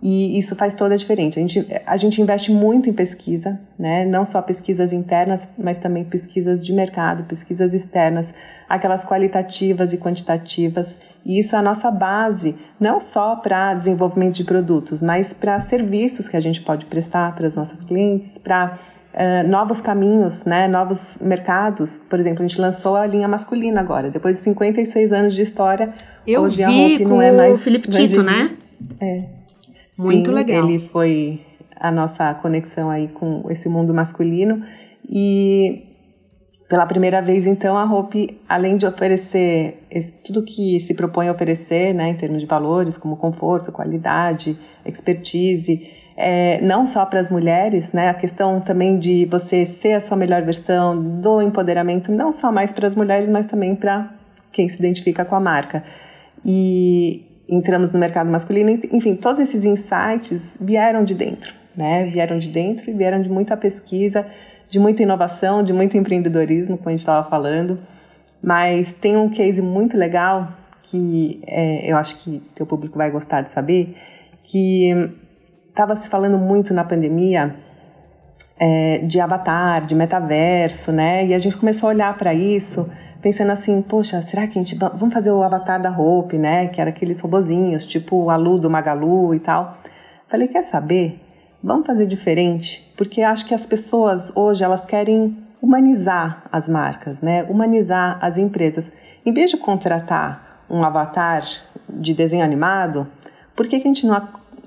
B: E isso faz toda a diferença. A gente, a gente investe muito em pesquisa, né? não só pesquisas internas, mas também pesquisas de mercado, pesquisas externas, aquelas qualitativas e quantitativas. E isso é a nossa base, não só para desenvolvimento de produtos, mas para serviços que a gente pode prestar para os nossos clientes, para Uh, novos caminhos, né, novos mercados. Por exemplo, a gente lançou a linha masculina agora, depois de 56 anos de história.
A: Eu hoje vi a Hope não é mais o Felipe Tito, né?
B: É.
A: Muito
B: Sim,
A: legal.
B: Ele foi a nossa conexão aí com esse mundo masculino e pela primeira vez, então, a Hope, além de oferecer esse, tudo que se propõe a oferecer, né, em termos de valores, como conforto, qualidade, expertise, é, não só para as mulheres, né? A questão também de você ser a sua melhor versão, do empoderamento, não só mais para as mulheres, mas também para quem se identifica com a marca. E entramos no mercado masculino, enfim, todos esses insights vieram de dentro, né? Vieram de dentro e vieram de muita pesquisa, de muita inovação, de muito empreendedorismo, como a gente estava falando. Mas tem um case muito legal que é, eu acho que teu público vai gostar de saber, que estava se falando muito na pandemia é, de avatar, de metaverso, né? E a gente começou a olhar para isso, pensando assim, poxa, será que a gente vamos fazer o avatar da Hope, né? Que era aqueles robozinhos, tipo o Alu do Magalu e tal. Falei, quer saber? Vamos fazer diferente, porque acho que as pessoas hoje elas querem humanizar as marcas, né? Humanizar as empresas. Em vez de contratar um avatar de desenho animado, por que, que a gente não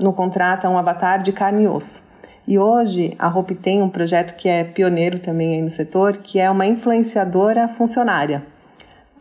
B: no contrata um avatar de carne e osso. E hoje a Hope tem um projeto que é pioneiro também aí no setor, que é uma influenciadora funcionária.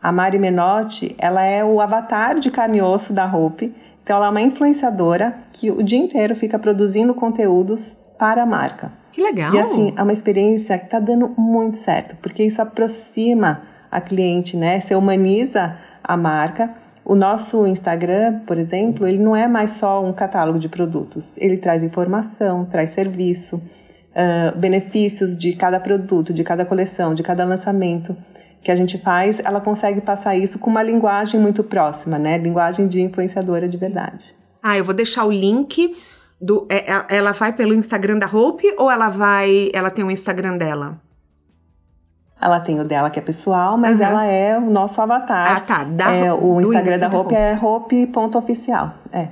B: A Mari Menotti, ela é o avatar de carne e osso da Hope. Então ela é uma influenciadora que o dia inteiro fica produzindo conteúdos para a marca.
A: Que legal!
B: E assim, é uma experiência que está dando muito certo, porque isso aproxima a cliente, né? Você humaniza a marca o nosso Instagram, por exemplo, ele não é mais só um catálogo de produtos. Ele traz informação, traz serviço, uh, benefícios de cada produto, de cada coleção, de cada lançamento. que a gente faz, ela consegue passar isso com uma linguagem muito próxima, né? Linguagem de influenciadora de verdade.
A: Ah, eu vou deixar o link do. É, é, ela vai pelo Instagram da Hope ou ela vai. Ela tem um Instagram dela?
B: Ela tem o dela que é pessoal, mas uhum. ela é o nosso avatar.
A: Ah, tá. Da,
B: é, o Instagram da Hope, é hope.oficial. É.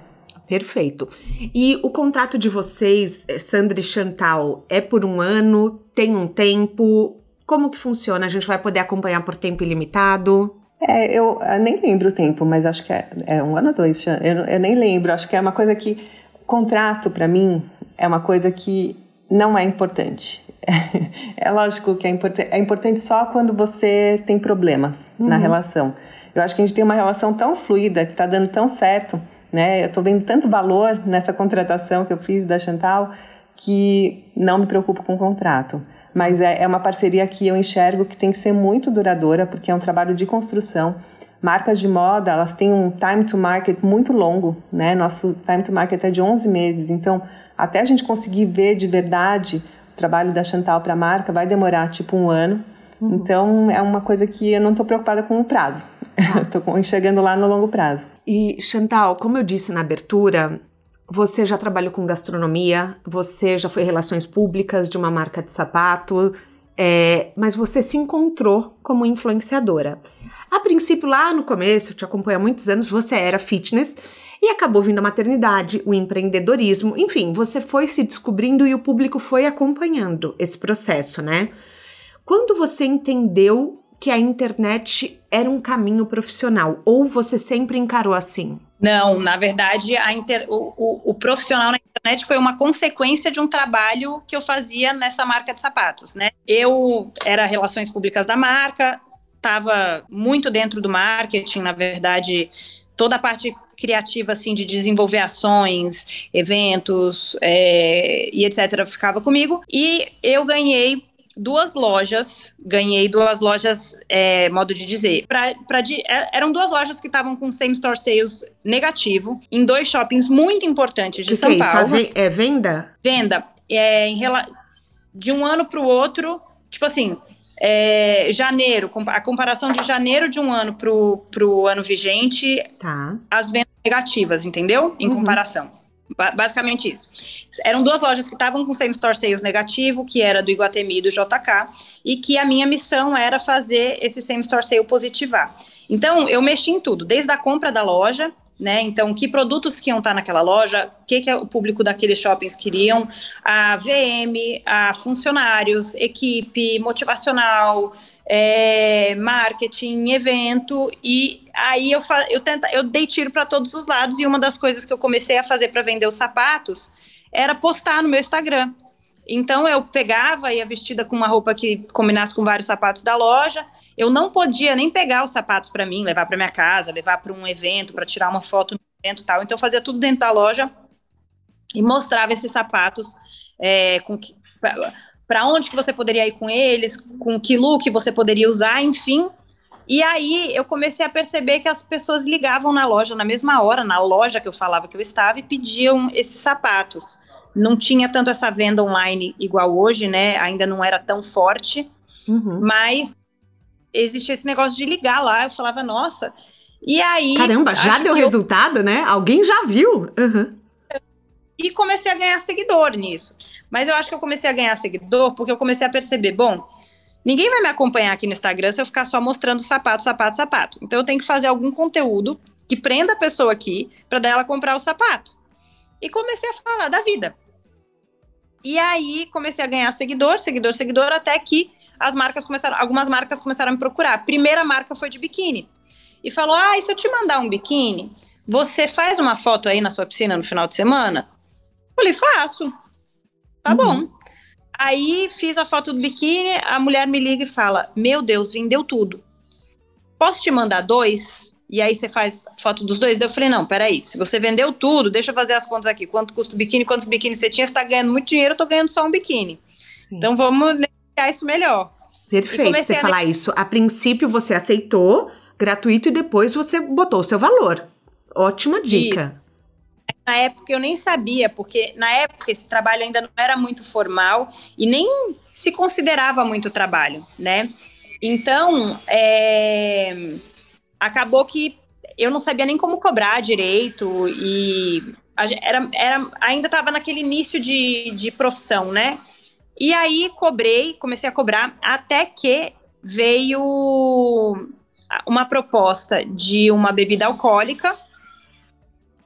A: Perfeito. E o contrato de vocês, Sandra e Chantal, é por um ano? Tem um tempo? Como que funciona? A gente vai poder acompanhar por tempo ilimitado?
B: É, eu, eu nem lembro o tempo, mas acho que é, é um ano ou dois. Eu, eu nem lembro. Acho que é uma coisa que. Contrato, para mim, é uma coisa que não é importante. É, lógico que é, import é importante só quando você tem problemas uhum. na relação. Eu acho que a gente tem uma relação tão fluida, que está dando tão certo, né? Eu estou vendo tanto valor nessa contratação que eu fiz da Chantal, que não me preocupo com o contrato. Mas é, é uma parceria que eu enxergo que tem que ser muito duradoura, porque é um trabalho de construção. Marcas de moda, elas têm um time to market muito longo, né? Nosso time to market é de 11 meses, então até a gente conseguir ver de verdade trabalho da Chantal para a marca, vai demorar tipo um ano. Uhum. Então é uma coisa que eu não estou preocupada com o prazo. Estou ah. enxergando lá no longo prazo.
A: E Chantal, como eu disse na abertura, você já trabalhou com gastronomia, você já foi relações públicas de uma marca de sapato, é, mas você se encontrou como influenciadora. A princípio, lá no começo, eu te acompanho há muitos anos, você era fitness e acabou vindo a maternidade, o empreendedorismo, enfim, você foi se descobrindo e o público foi acompanhando esse processo, né? Quando você entendeu que a internet era um caminho profissional ou você sempre encarou assim?
C: Não, na verdade, inter... o, o, o, profissional na internet foi uma consequência de um trabalho que eu fazia nessa marca de sapatos, né? Eu era relações públicas da marca, estava muito dentro do marketing, na verdade, toda a parte criativa, assim, de desenvolver ações, eventos é, e etc. ficava comigo. E eu ganhei duas lojas, ganhei duas lojas, é, modo de dizer. Pra, pra de, é, eram duas lojas que estavam com same store sales negativo, em dois shoppings muito importantes de que São
A: que
C: é Paulo.
A: Isso? É venda?
C: Venda. É, em, de um ano para o outro, tipo assim, é, janeiro, a comparação de janeiro de um ano para o ano vigente,
A: tá.
C: as vendas negativas, entendeu? Em uhum. comparação. Basicamente isso. Eram duas lojas que estavam com same store sales negativo, que era do Iguatemi e do JK, e que a minha missão era fazer esse same store sale positivar. Então, eu mexi em tudo, desde a compra da loja, né? Então, que produtos que iam estar naquela loja, o que, que o público daqueles shoppings queriam, a VM, a funcionários, equipe, motivacional, é, marketing, evento, e aí eu, eu, tenta, eu dei tiro para todos os lados, e uma das coisas que eu comecei a fazer para vender os sapatos era postar no meu Instagram. Então eu pegava, ia vestida com uma roupa que combinasse com vários sapatos da loja, eu não podia nem pegar os sapatos para mim, levar para minha casa, levar para um evento, para tirar uma foto no evento e tal. Então eu fazia tudo dentro da loja e mostrava esses sapatos é, com para onde que você poderia ir com eles, com que look você poderia usar, enfim. E aí eu comecei a perceber que as pessoas ligavam na loja na mesma hora, na loja que eu falava que eu estava, e pediam esses sapatos. Não tinha tanto essa venda online igual hoje, né? Ainda não era tão forte, uhum. mas existia esse negócio de ligar lá. Eu falava, nossa. E aí.
A: Caramba, já deu resultado, eu... né? Alguém já viu. Uhum.
C: E comecei a ganhar seguidor nisso. Mas eu acho que eu comecei a ganhar seguidor porque eu comecei a perceber, bom, ninguém vai me acompanhar aqui no Instagram se eu ficar só mostrando sapato, sapato, sapato. Então eu tenho que fazer algum conteúdo que prenda a pessoa aqui para dar ela comprar o sapato. E comecei a falar da vida. E aí comecei a ganhar seguidor, seguidor, seguidor, até que as marcas começaram, algumas marcas começaram a me procurar. A primeira marca foi de biquíni. E falou: Ah, e se eu te mandar um biquíni, você faz uma foto aí na sua piscina no final de semana? Eu falei, faço. Tá uhum. bom. Aí fiz a foto do biquíni, a mulher me liga e fala: Meu Deus, vendeu tudo. Posso te mandar dois? E aí você faz foto dos dois? Eu falei: Não, peraí. Se você vendeu tudo, deixa eu fazer as contas aqui. Quanto custa o biquíni? Quantos biquíni você tinha? Você tá ganhando muito dinheiro, eu tô ganhando só um biquíni. Sim. Então vamos isso melhor.
A: Perfeito você a... falar isso. A princípio você aceitou gratuito e depois você botou o seu valor. Ótima dica.
C: E na época eu nem sabia, porque na época esse trabalho ainda não era muito formal e nem se considerava muito trabalho, né? Então, é, acabou que eu não sabia nem como cobrar direito e era, era, ainda estava naquele início de, de profissão, né? E aí cobrei, comecei a cobrar, até que veio uma proposta de uma bebida alcoólica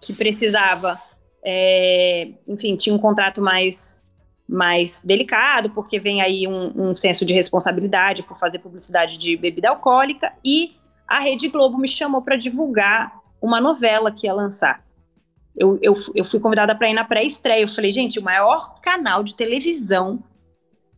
C: que precisava, é, enfim, tinha um contrato mais mais delicado, porque vem aí um, um senso de responsabilidade por fazer publicidade de bebida alcoólica, e a Rede Globo me chamou para divulgar uma novela que ia lançar. Eu, eu, eu fui convidada para ir na pré-estreia. Eu falei, gente, o maior canal de televisão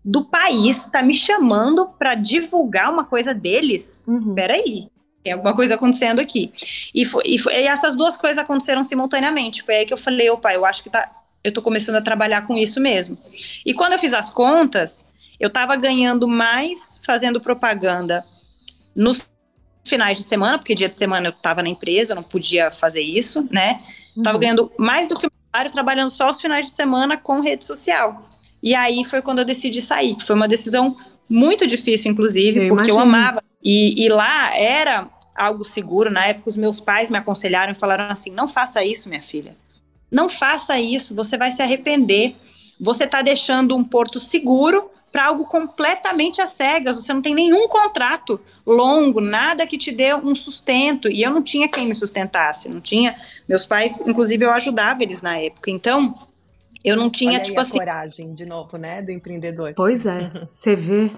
C: do país está me chamando para divulgar uma coisa deles. Uhum. Peraí, tem alguma coisa acontecendo aqui. E, foi, e, foi, e, essas duas coisas aconteceram simultaneamente. Foi aí que eu falei, opa, eu acho que tá, eu tô começando a trabalhar com isso mesmo. E quando eu fiz as contas, eu estava ganhando mais fazendo propaganda nos finais de semana, porque dia de semana eu estava na empresa, eu não podia fazer isso, né? Estava uhum. ganhando mais do que o salário trabalhando só os finais de semana com rede social. E aí foi quando eu decidi sair, que foi uma decisão muito difícil, inclusive, eu porque imagino. eu amava. E, e lá era algo seguro. Na época, os meus pais me aconselharam e falaram assim: não faça isso, minha filha. Não faça isso, você vai se arrepender. Você está deixando um porto seguro para algo completamente às cegas. Você não tem nenhum contrato longo, nada que te dê um sustento. E eu não tinha quem me sustentasse, não tinha. Meus pais, inclusive, eu ajudava eles na época. Então, eu não tinha,
B: Olha
C: tipo assim.
B: coragem, de novo, né, do empreendedor.
A: Pois é, você vê.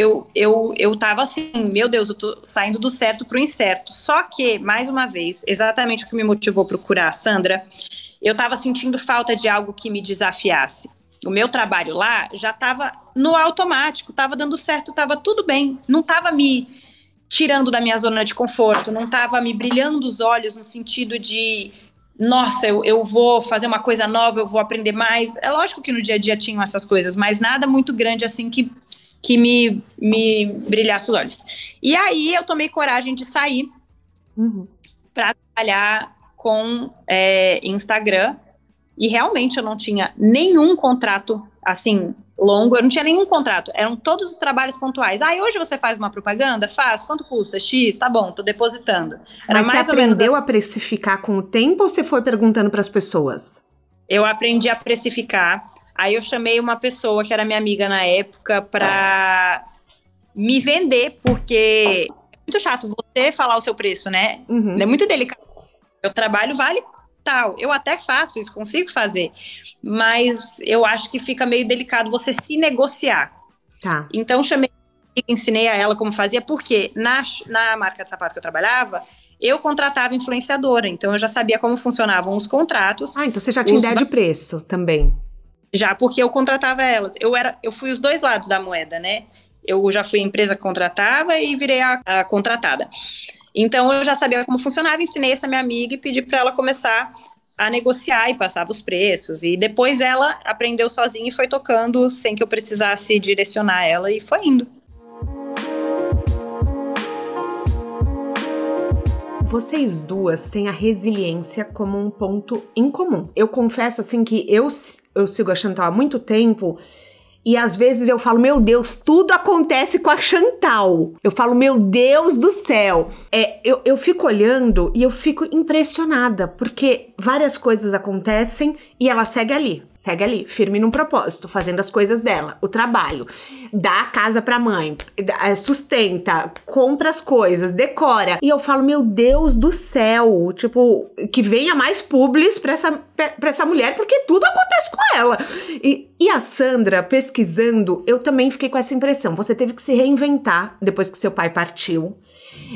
C: Eu, eu, eu tava assim, meu Deus, eu tô saindo do certo pro incerto. Só que, mais uma vez, exatamente o que me motivou a procurar a Sandra, eu tava sentindo falta de algo que me desafiasse o meu trabalho lá já estava no automático, estava dando certo, estava tudo bem, não estava me tirando da minha zona de conforto, não estava me brilhando os olhos no sentido de nossa, eu, eu vou fazer uma coisa nova, eu vou aprender mais. É lógico que no dia a dia tinham essas coisas, mas nada muito grande assim que, que me, me brilhasse os olhos. E aí eu tomei coragem de sair uhum. para trabalhar com é, Instagram e realmente eu não tinha nenhum contrato assim longo, eu não tinha nenhum contrato, eram todos os trabalhos pontuais. Ah, e hoje você faz uma propaganda? Faz, quanto custa? X, tá bom, tô depositando.
A: Era Mas mais você aprendeu assim. a precificar com o tempo ou você foi perguntando para as pessoas?
C: Eu aprendi a precificar. Aí eu chamei uma pessoa que era minha amiga na época para me vender, porque é muito chato você falar o seu preço, né? Uhum. É muito delicado. Meu trabalho vale tal. Eu até faço isso, consigo fazer, mas eu acho que fica meio delicado você se negociar. Tá. Então chamei, ensinei a ela como fazia, porque na, na marca de sapato que eu trabalhava, eu contratava influenciadora, então eu já sabia como funcionavam os contratos.
A: Ah, então você já tinha ideia de preço também.
C: Já, porque eu contratava elas. Eu era, eu fui os dois lados da moeda, né? Eu já fui a empresa que contratava e virei a, a contratada. Então eu já sabia como funcionava, ensinei essa minha amiga e pedi para ela começar a negociar e passava os preços. E depois ela aprendeu sozinha e foi tocando sem que eu precisasse direcionar ela e foi indo.
A: Vocês duas têm a resiliência como um ponto em comum. Eu confesso assim que eu, eu sigo a Chantal há muito tempo e às vezes eu falo, meu Deus, tudo acontece com a Chantal. Eu falo, meu Deus do céu. É, eu, eu fico olhando e eu fico impressionada, porque várias coisas acontecem e ela segue ali, segue ali, firme num propósito, fazendo as coisas dela, o trabalho, dá a casa pra mãe, é, sustenta, compra as coisas, decora. E eu falo, meu Deus do céu, tipo, que venha mais publis pra essa, pra essa mulher, porque tudo acontece com ela. E, e a Sandra, pesquisando, eu também fiquei com essa impressão. Você teve que se reinventar depois que seu pai partiu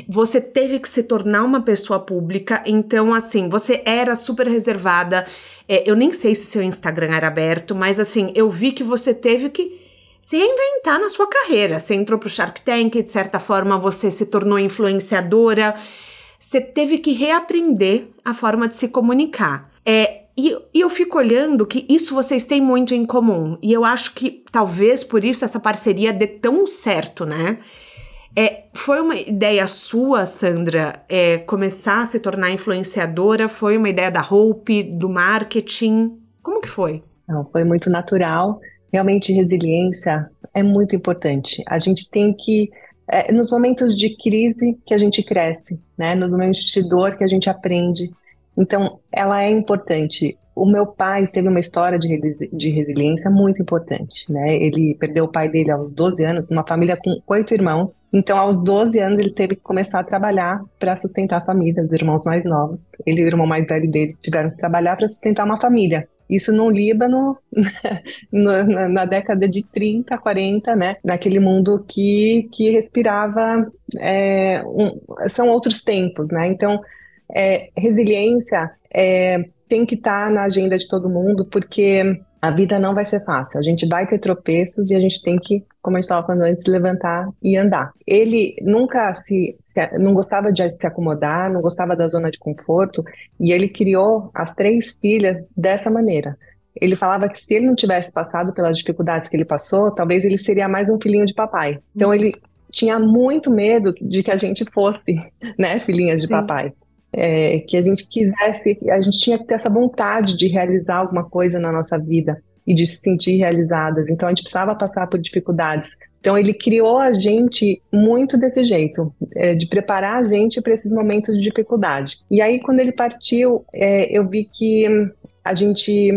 A: você teve que se tornar uma pessoa pública, então assim, você era super reservada, é, eu nem sei se seu Instagram era aberto, mas assim, eu vi que você teve que se reinventar na sua carreira. Você entrou para o Shark Tank, de certa forma você se tornou influenciadora. Você teve que reaprender a forma de se comunicar. É, e, e, eu fico olhando que isso vocês têm muito em comum. E eu acho que talvez por isso essa parceria dê tão certo, né? É, foi uma ideia sua, Sandra, é, começar a se tornar influenciadora? Foi uma ideia da Hope, do marketing? Como que foi?
B: Não, foi muito natural. Realmente, resiliência é muito importante. A gente tem que é nos momentos de crise que a gente cresce, né? Nos momentos de dor que a gente aprende. Então, ela é importante o meu pai teve uma história de, de resiliência muito importante, né? Ele perdeu o pai dele aos 12 anos, numa família com oito irmãos. Então, aos 12 anos, ele teve que começar a trabalhar para sustentar a família, os irmãos mais novos. Ele e o irmão mais velho dele tiveram que trabalhar para sustentar uma família. Isso no Líbano, na, na, década de 30, 40, né? Naquele mundo que, que respirava. É, um, são outros tempos, né? Então, é, resiliência é, tem que estar tá na agenda de todo mundo, porque a vida não vai ser fácil. A gente vai ter tropeços e a gente tem que, como a gente estava falando antes, levantar e andar. Ele nunca se, se, não gostava de se acomodar, não gostava da zona de conforto, e ele criou as três filhas dessa maneira. Ele falava que se ele não tivesse passado pelas dificuldades que ele passou, talvez ele seria mais um filhinho de papai. Então ele tinha muito medo de que a gente fosse, né, filhinhas de Sim. papai é, que a gente quisesse, a gente tinha que ter essa vontade de realizar alguma coisa na nossa vida e de se sentir realizadas. Então a gente precisava passar por dificuldades. Então ele criou a gente muito desse jeito, é, de preparar a gente para esses momentos de dificuldade. E aí quando ele partiu, é, eu vi que a gente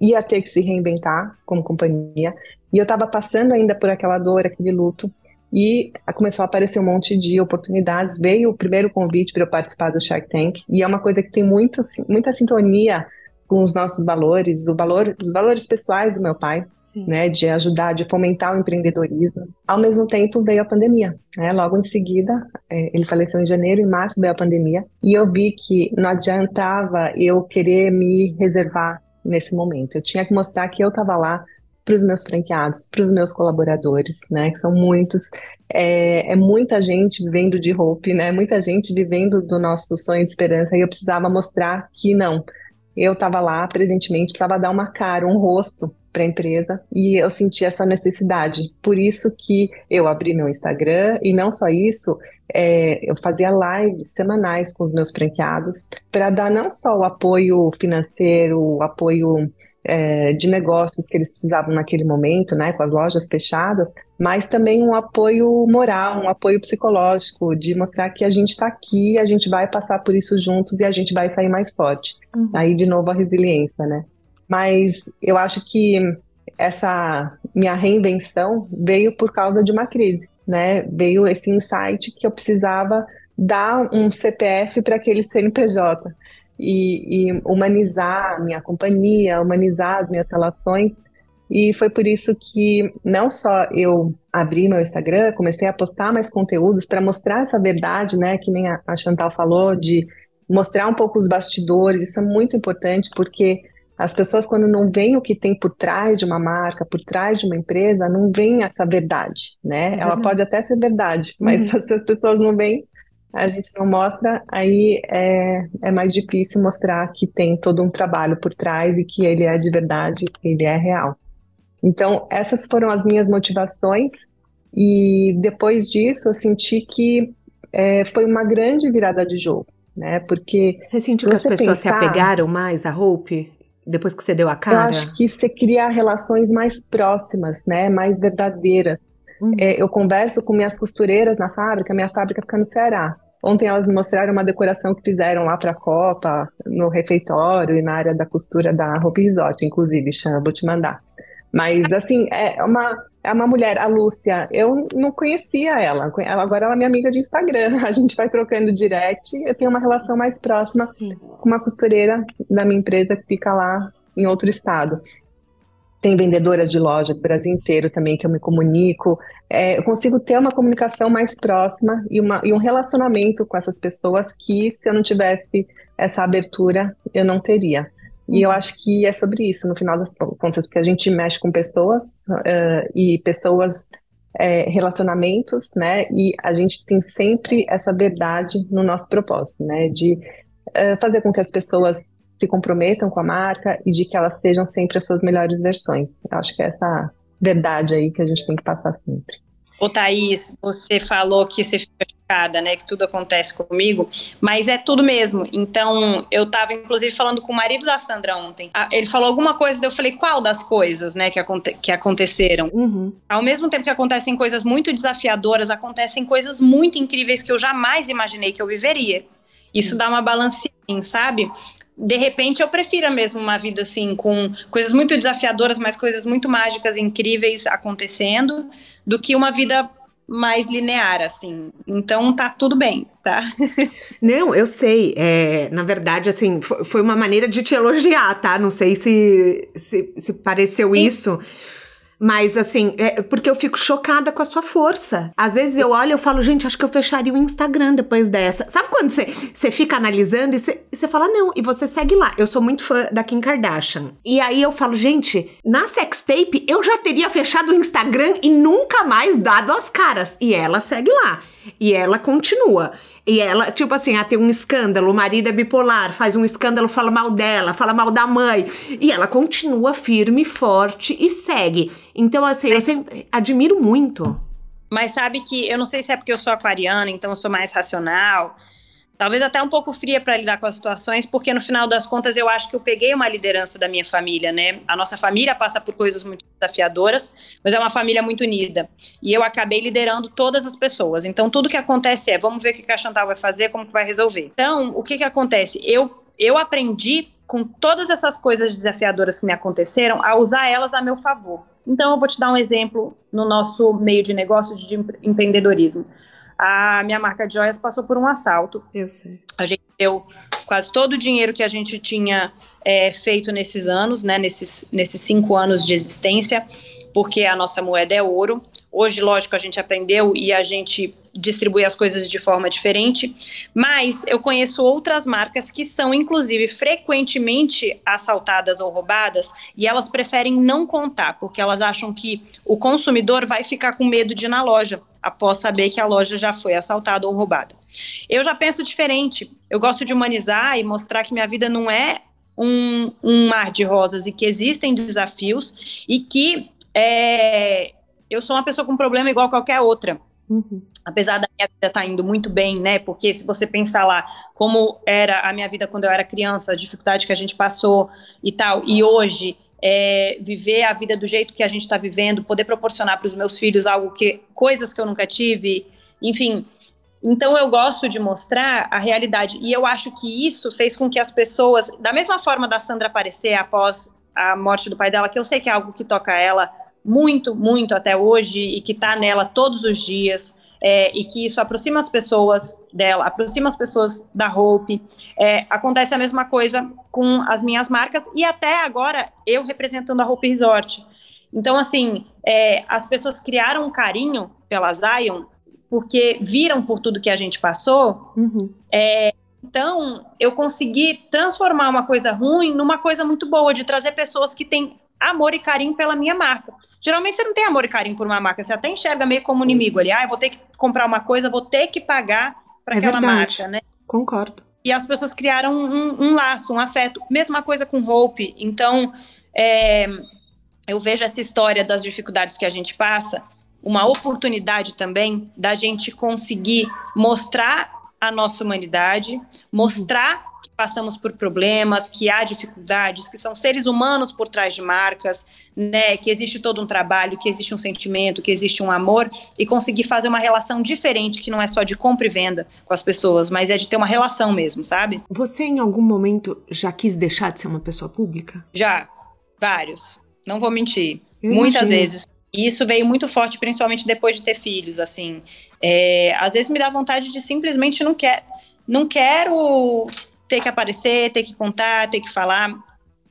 B: ia ter que se reinventar como companhia. E eu estava passando ainda por aquela dor, aquele luto e começou a aparecer um monte de oportunidades. Veio o primeiro convite para eu participar do Shark Tank e é uma coisa que tem muito, muita sintonia com os nossos valores, o valor, os valores pessoais do meu pai, Sim. né, de ajudar, de fomentar o empreendedorismo. Ao mesmo tempo veio a pandemia, né? Logo em seguida, é, ele faleceu em janeiro, em março veio a pandemia e eu vi que não adiantava eu querer me reservar nesse momento. Eu tinha que mostrar que eu estava lá para os meus franqueados, para os meus colaboradores, né, que são muitos. É, é, muita gente vivendo de Hope, né, muita gente vivendo do nosso sonho de esperança, e eu precisava mostrar que não. Eu estava lá presentemente, precisava dar uma cara, um rosto para a empresa e eu senti essa necessidade. Por isso que eu abri meu Instagram e não só isso, é, eu fazia lives semanais com os meus franqueados para dar não só o apoio financeiro, o apoio é, de negócios que eles precisavam naquele momento, né, com as lojas fechadas, mas também um apoio moral, um apoio psicológico, de mostrar que a gente está aqui, a gente vai passar por isso juntos e a gente vai sair mais forte. Uhum. Aí, de novo, a resiliência, né? Mas eu acho que essa minha reinvenção veio por causa de uma crise, né? Veio esse insight que eu precisava dar um CPF para aquele CNPJ e, e humanizar a minha companhia, humanizar as minhas relações. E foi por isso que não só eu abri meu Instagram, comecei a postar mais conteúdos para mostrar essa verdade, né, que nem a Chantal falou, de mostrar um pouco os bastidores. Isso é muito importante porque as pessoas, quando não veem o que tem por trás de uma marca, por trás de uma empresa, não veem essa verdade, né? Ela pode até ser verdade, mas uhum. as pessoas não veem, a gente não mostra, aí é, é mais difícil mostrar que tem todo um trabalho por trás e que ele é de verdade, ele é real. Então, essas foram as minhas motivações, e depois disso eu senti que é, foi uma grande virada de jogo, né? Porque.
A: Você sentiu que as pessoas pensar, se apegaram mais à Hope? Depois que você deu a cara?
B: Eu acho que você cria relações mais próximas, né? Mais verdadeiras. Uhum. É, eu converso com minhas costureiras na fábrica, minha fábrica fica no Ceará. Ontem elas me mostraram uma decoração que fizeram lá para a Copa, no refeitório e na área da costura da Roupa Resort, inclusive, Xan, vou te mandar. Mas, assim, é uma, é uma mulher, a Lúcia, eu não conhecia ela, ela agora ela é minha amiga de Instagram, a gente vai trocando direct, eu tenho uma relação mais próxima Sim. com uma costureira da minha empresa que fica lá em outro estado tem vendedoras de loja do Brasil inteiro também que eu me comunico. É, eu consigo ter uma comunicação mais próxima e, uma, e um relacionamento com essas pessoas que, se eu não tivesse essa abertura, eu não teria. E eu acho que é sobre isso, no final das contas, porque a gente mexe com pessoas uh, e pessoas, é, relacionamentos, né? E a gente tem sempre essa verdade no nosso propósito, né? De uh, fazer com que as pessoas se comprometam com a marca e de que elas sejam sempre as suas melhores versões. Eu acho que é essa verdade aí que a gente tem que passar sempre.
C: Ô Thaís, você falou que você fica chocada, né, que tudo acontece comigo, mas é tudo mesmo. Então, eu estava inclusive falando com o marido da Sandra ontem. Ele falou alguma coisa, eu falei, qual das coisas, né, que, aconte que aconteceram? Uhum. Ao mesmo tempo que acontecem coisas muito desafiadoras, acontecem coisas muito incríveis que eu jamais imaginei que eu viveria. Isso dá uma balancinha, sabe? De repente eu prefiro mesmo uma vida assim com coisas muito desafiadoras, mas coisas muito mágicas, incríveis acontecendo, do que uma vida mais linear, assim. Então tá tudo bem, tá?
A: Não, eu sei. É, na verdade, assim, foi uma maneira de te elogiar, tá? Não sei se, se, se pareceu Sim. isso. Mas assim, é porque eu fico chocada com a sua força. Às vezes eu olho e falo, gente, acho que eu fecharia o Instagram depois dessa. Sabe quando você, fica analisando e você fala, não, e você segue lá. Eu sou muito fã da Kim Kardashian. E aí eu falo, gente, na sextape eu já teria fechado o Instagram e nunca mais dado as caras. E ela segue lá. E ela continua. E ela, tipo assim, ah, tem um escândalo, o marido é bipolar, faz um escândalo, fala mal dela, fala mal da mãe. E ela continua firme, forte e segue. Então, assim, eu sempre admiro muito.
C: Mas sabe que eu não sei se é porque eu sou aquariana, então eu sou mais racional talvez até um pouco fria para lidar com as situações, porque no final das contas eu acho que eu peguei uma liderança da minha família, né? A nossa família passa por coisas muito desafiadoras, mas é uma família muito unida. E eu acabei liderando todas as pessoas. Então tudo que acontece é, vamos ver o que a Chantal vai fazer, como que vai resolver. Então, o que que acontece? Eu eu aprendi com todas essas coisas desafiadoras que me aconteceram a usar elas a meu favor. Então eu vou te dar um exemplo no nosso meio de negócio de empreendedorismo a minha marca de joias passou por um assalto.
A: Eu sei.
C: A gente deu quase todo o dinheiro que a gente tinha é, feito nesses anos, né, nesses, nesses cinco anos de existência, porque a nossa moeda é ouro. Hoje, lógico, a gente aprendeu e a gente distribui as coisas de forma diferente, mas eu conheço outras marcas que são, inclusive, frequentemente assaltadas ou roubadas e elas preferem não contar, porque elas acham que o consumidor vai ficar com medo de ir na loja após saber que a loja já foi assaltada ou roubada. Eu já penso diferente. Eu gosto de humanizar e mostrar que minha vida não é um, um mar de rosas e que existem desafios e que é, eu sou uma pessoa com problema igual qualquer outra. Uhum. Apesar da minha vida estar tá indo muito bem, né? Porque se você pensar lá como era a minha vida quando eu era criança, a dificuldade que a gente passou e tal, e hoje é, viver a vida do jeito que a gente está vivendo, poder proporcionar para os meus filhos algo que coisas que eu nunca tive, enfim. Então eu gosto de mostrar a realidade e eu acho que isso fez com que as pessoas, da mesma forma da Sandra aparecer após a morte do pai dela, que eu sei que é algo que toca ela muito, muito até hoje e que está nela todos os dias é, e que isso aproxima as pessoas dela, aproxima as pessoas da Hope. É, acontece a mesma coisa com as minhas marcas e até agora eu representando a Hope Resort. Então, assim, é, as pessoas criaram um carinho pela Zion porque viram por tudo que a gente passou. Uhum. É, então, eu consegui transformar uma coisa ruim numa coisa muito boa, de trazer pessoas que têm amor e carinho pela minha marca. Geralmente você não tem amor e carinho por uma marca, você até enxerga meio como inimigo ali. Ah, eu vou ter que comprar uma coisa, vou ter que pagar para é aquela verdade. marca, né?
A: Concordo.
C: E as pessoas criaram um, um, laço, um afeto. Mesma coisa com Hope. Então, é, eu vejo essa história das dificuldades que a gente passa, uma oportunidade também da gente conseguir mostrar a nossa humanidade, mostrar passamos por problemas, que há dificuldades, que são seres humanos por trás de marcas, né, que existe todo um trabalho, que existe um sentimento, que existe um amor e conseguir fazer uma relação diferente que não é só de compra e venda com as pessoas, mas é de ter uma relação mesmo, sabe?
A: Você em algum momento já quis deixar de ser uma pessoa pública?
C: Já, vários. Não vou mentir. Eu Muitas imagino. vezes. E isso veio muito forte, principalmente depois de ter filhos, assim. É, às vezes me dá vontade de simplesmente não quer, não quero ter que aparecer, ter que contar, ter que falar.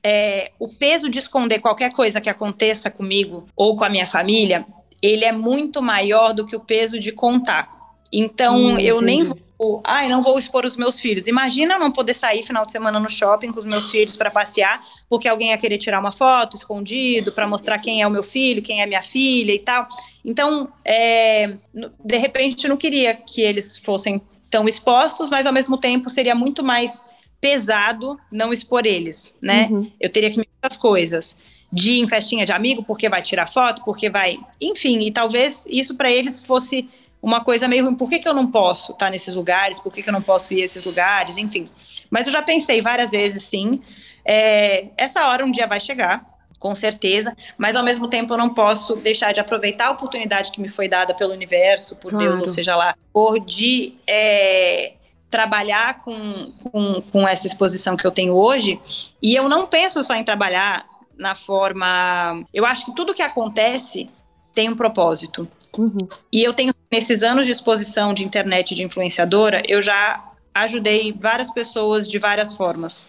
C: É, o peso de esconder qualquer coisa que aconteça comigo ou com a minha família, ele é muito maior do que o peso de contar. Então, hum, eu entendi. nem vou, ai, não vou expor os meus filhos. Imagina eu não poder sair final de semana no shopping com os meus filhos para passear, porque alguém ia querer tirar uma foto escondido para mostrar quem é o meu filho, quem é minha filha e tal. Então, é, de repente, eu não queria que eles fossem tão expostos, mas ao mesmo tempo seria muito mais pesado não expor eles, né? Uhum. Eu teria que me as coisas de em festinha de amigo, porque vai tirar foto, porque vai, enfim, e talvez isso para eles fosse uma coisa meio ruim. Por que, que eu não posso estar nesses lugares? Por que, que eu não posso ir a esses lugares? Enfim. Mas eu já pensei várias vezes, sim. É, essa hora um dia vai chegar, com certeza, mas ao mesmo tempo eu não posso deixar de aproveitar a oportunidade que me foi dada pelo universo, por claro. Deus, ou seja lá, por de é, trabalhar com, com, com essa exposição que eu tenho hoje. E eu não penso só em trabalhar na forma. Eu acho que tudo que acontece tem um propósito. Uhum. E eu tenho, nesses anos de exposição de internet de influenciadora, eu já ajudei várias pessoas de várias formas.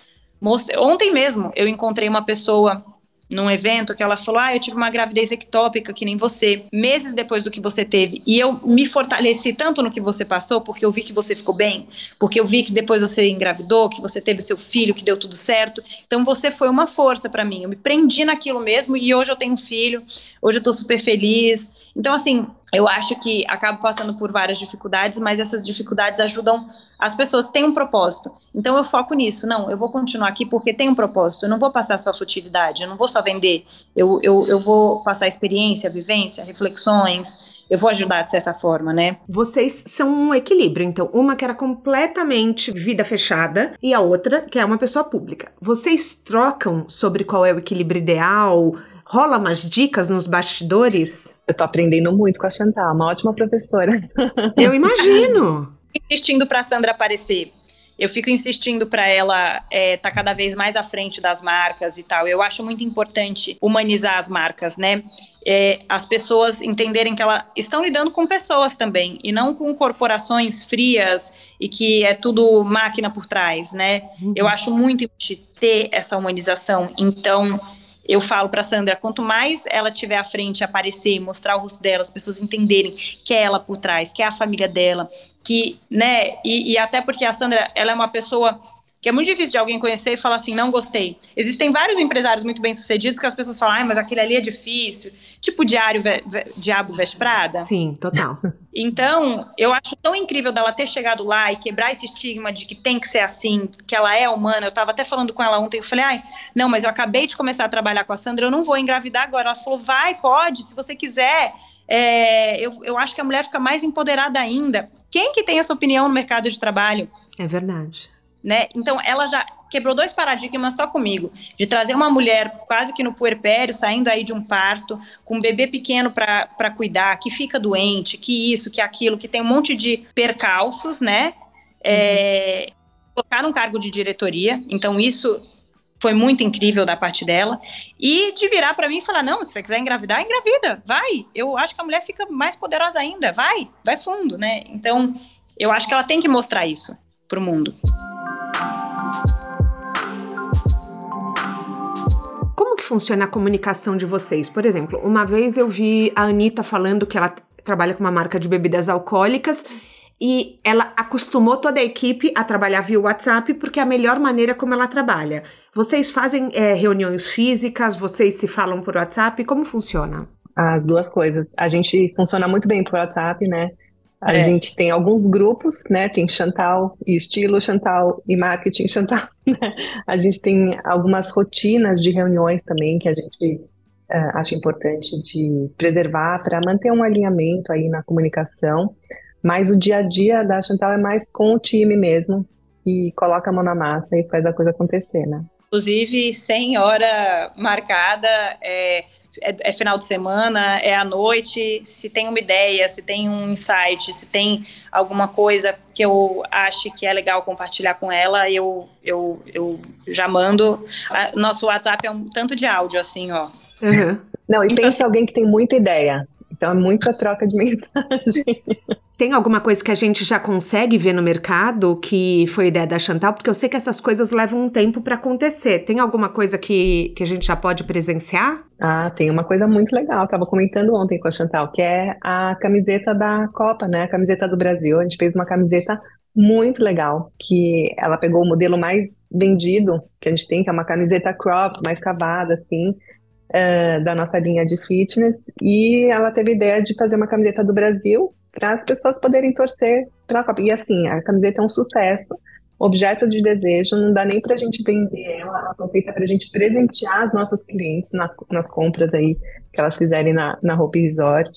C: Ontem mesmo eu encontrei uma pessoa num evento que ela falou: Ah, eu tive uma gravidez ectópica que nem você, meses depois do que você teve. E eu me fortaleci tanto no que você passou, porque eu vi que você ficou bem, porque eu vi que depois você engravidou, que você teve seu filho, que deu tudo certo. Então você foi uma força para mim. Eu me prendi naquilo mesmo e hoje eu tenho um filho, hoje eu tô super feliz. Então, assim, eu acho que acabo passando por várias dificuldades, mas essas dificuldades ajudam as pessoas têm um propósito. Então eu foco nisso. Não, eu vou continuar aqui porque tem um propósito. Eu não vou passar só futilidade, eu não vou só vender. Eu, eu, eu vou passar experiência, vivência, reflexões. Eu vou ajudar de certa forma, né?
A: Vocês são um equilíbrio, então. Uma que era completamente vida fechada e a outra que é uma pessoa pública. Vocês trocam sobre qual é o equilíbrio ideal? Rola umas dicas nos bastidores?
B: Eu tô aprendendo muito com a Chantal, uma ótima professora.
A: Eu imagino
C: insistindo para a Sandra aparecer. Eu fico insistindo para ela estar é, tá cada vez mais à frente das marcas e tal. Eu acho muito importante humanizar as marcas, né? É, as pessoas entenderem que elas estão lidando com pessoas também e não com corporações frias e que é tudo máquina por trás, né? Uhum. Eu acho muito importante ter essa humanização. Então, eu falo para Sandra, quanto mais ela tiver à frente, aparecer, mostrar o rosto dela, as pessoas entenderem que é ela por trás, que é a família dela, que, né, e, e até porque a Sandra, ela é uma pessoa que é muito difícil de alguém conhecer e falar assim, não gostei. Existem vários empresários muito bem sucedidos que as pessoas falam, ah, mas aquele ali é difícil, tipo diário ve ve Diabo Veste Prada.
A: Sim, total.
C: Então, eu acho tão incrível dela ter chegado lá e quebrar esse estigma de que tem que ser assim, que ela é humana. Eu estava até falando com ela ontem, eu falei, ai, não, mas eu acabei de começar a trabalhar com a Sandra, eu não vou engravidar agora. Ela falou, vai, pode, se você quiser. É, eu, eu acho que a mulher fica mais empoderada ainda. Quem que tem essa opinião no mercado de trabalho?
A: É verdade
C: né? Então ela já quebrou dois paradigmas só comigo, de trazer uma mulher quase que no puerpério, saindo aí de um parto, com um bebê pequeno para cuidar, que fica doente, que isso, que aquilo, que tem um monte de percalços, né? É, uhum. colocar num cargo de diretoria, então isso foi muito incrível da parte dela, e de virar para mim e falar, não, se você quiser engravidar, engravida, vai, eu acho que a mulher fica mais poderosa ainda, vai, vai fundo, né? Então, eu acho que ela tem que mostrar isso para o mundo.
A: Como que funciona a comunicação de vocês? Por exemplo, uma vez eu vi a Anitta falando que ela trabalha com uma marca de bebidas alcoólicas e ela acostumou toda a equipe a trabalhar via WhatsApp porque é a melhor maneira como ela trabalha. Vocês fazem é, reuniões físicas? Vocês se falam por WhatsApp? Como funciona?
B: As duas coisas. A gente funciona muito bem por WhatsApp, né? A é. gente tem alguns grupos, né? Tem Chantal e estilo Chantal e marketing Chantal. Né? A gente tem algumas rotinas de reuniões também que a gente uh, acha importante de preservar para manter um alinhamento aí na comunicação. Mas o dia a dia da Chantal é mais com o time mesmo, que coloca a mão na massa e faz a coisa acontecer, né?
C: Inclusive, sem hora marcada, é, é, é, final de semana, é à noite, se tem uma ideia, se tem um insight, se tem alguma coisa que eu ache que é legal compartilhar com ela, eu, eu, eu já mando. A, nosso WhatsApp é um tanto de áudio, assim, ó.
B: Uhum. Não, e então, pensa alguém que tem muita ideia. Então é muita troca de mensagem.
A: Tem alguma coisa que a gente já consegue ver no mercado que foi ideia da Chantal? Porque eu sei que essas coisas levam um tempo para acontecer. Tem alguma coisa que, que a gente já pode presenciar?
B: Ah, tem uma coisa muito legal. Estava comentando ontem com a Chantal, que é a camiseta da Copa, né? A camiseta do Brasil. A gente fez uma camiseta muito legal, que ela pegou o modelo mais vendido que a gente tem, que é uma camiseta cropped, mais cavada, assim, uh, da nossa linha de fitness, e ela teve a ideia de fazer uma camiseta do Brasil, para as pessoas poderem torcer pela Copa. E assim, a camiseta é um sucesso, objeto de desejo, não dá nem para a gente vender ela, ela foi feita para a gente presentear as nossas clientes na, nas compras aí que elas fizerem na, na Hope Resort.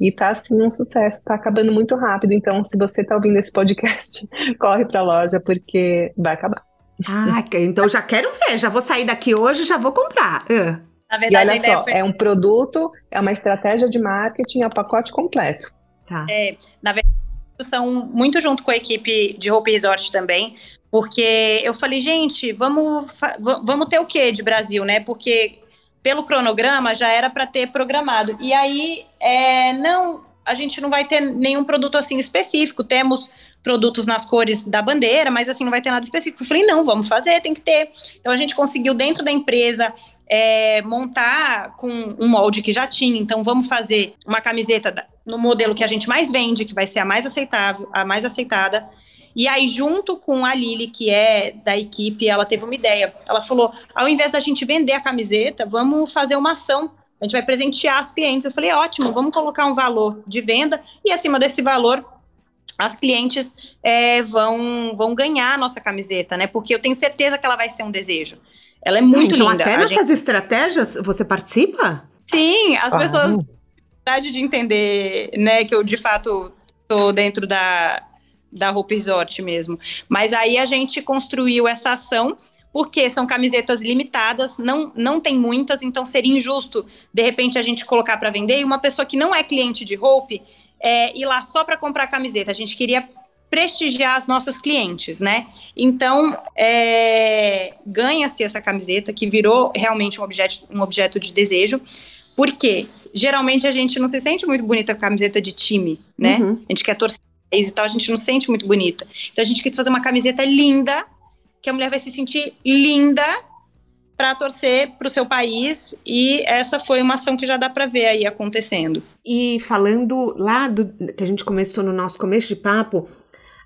B: E tá assim um sucesso, tá acabando muito rápido. Então, se você tá ouvindo esse podcast, corre pra loja porque vai acabar.
A: Ah, então já quero ver, já vou sair daqui hoje, já vou comprar. Uh.
B: Na verdade, e olha só, foi... é um produto, é uma estratégia de marketing, é o pacote completo.
C: Tá. É, na verdade, são muito junto com a equipe de Hope Resort também, porque eu falei, gente, vamos, vamos ter o que de Brasil, né? Porque pelo cronograma já era para ter programado. E aí, é, não, a gente não vai ter nenhum produto assim específico. Temos produtos nas cores da bandeira, mas assim não vai ter nada específico. Eu falei, não, vamos fazer, tem que ter. Então a gente conseguiu dentro da empresa é, montar com um molde que já tinha. Então vamos fazer uma camiseta no modelo que a gente mais vende, que vai ser a mais aceitável, a mais aceitada. E aí, junto com a Lili, que é da equipe, ela teve uma ideia. Ela falou: ao invés da gente vender a camiseta, vamos fazer uma ação. A gente vai presentear as clientes. Eu falei: ótimo, vamos colocar um valor de venda e acima desse valor as clientes é, vão, vão ganhar a nossa camiseta, né? Porque eu tenho certeza que ela vai ser um desejo. Ela é muito
A: então,
C: linda.
A: Até nessas gente... estratégias você participa?
C: Sim, as ah. pessoas têm de entender, né, que eu de fato estou dentro da, da Hope Resort mesmo. Mas aí a gente construiu essa ação porque são camisetas limitadas, não, não tem muitas, então seria injusto, de repente, a gente colocar para vender e uma pessoa que não é cliente de Hope é, ir lá só para comprar camiseta. A gente queria prestigiar as nossas clientes, né? Então, é, ganha-se essa camiseta, que virou realmente um objeto, um objeto de desejo, porque geralmente a gente não se sente muito bonita com a camiseta de time, né? Uhum. A gente quer torcer e tal, a gente não se sente muito bonita. Então, a gente quis fazer uma camiseta linda, que a mulher vai se sentir linda para torcer para o seu país e essa foi uma ação que já dá para ver aí acontecendo.
A: E falando lá do que a gente começou no nosso começo de papo,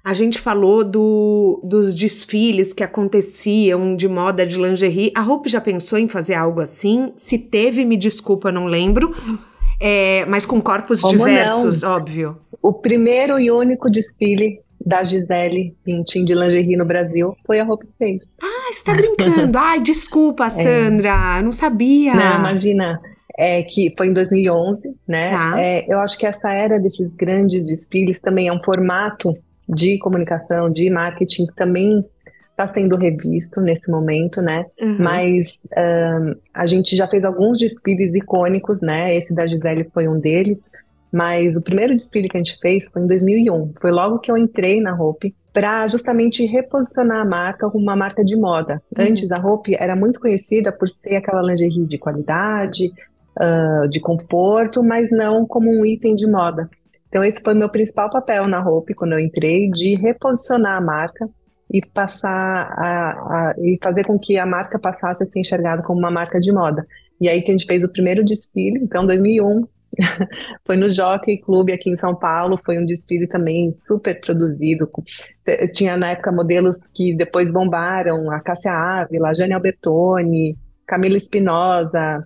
A: a gente falou do, dos desfiles que aconteciam de moda de lingerie. A Hope já pensou em fazer algo assim? Se teve, me desculpa, não lembro. É, mas com corpos Como diversos, não? óbvio.
B: O primeiro e único desfile da Gisele Bündchen de lingerie no Brasil foi a Hope fez.
A: Ah, você tá brincando. Ai, desculpa, é. Sandra, é. não sabia.
B: Não, imagina. É, que foi em 2011, né? Tá. É, eu acho que essa era desses grandes desfiles também é um formato de comunicação, de marketing que também está sendo revisto nesse momento, né? Uhum. Mas um, a gente já fez alguns desfiles icônicos, né? Esse da Gisele foi um deles. Mas o primeiro desfile que a gente fez foi em 2001. Foi logo que eu entrei na Hope para justamente reposicionar a marca como uma marca de moda. Uhum. Antes a Hope era muito conhecida por ser aquela lingerie de qualidade, uh, de conforto, mas não como um item de moda. Então esse foi meu principal papel na Hope quando eu entrei, de reposicionar a marca e passar a, a, e fazer com que a marca passasse a ser enxergada como uma marca de moda. E aí que a gente fez o primeiro desfile, então 2001, foi no Jockey Club aqui em São Paulo, foi um desfile também super produzido. Tinha na época modelos que depois bombaram, a Cássia Ávila, a Jane Albertoni, Camila Espinosa,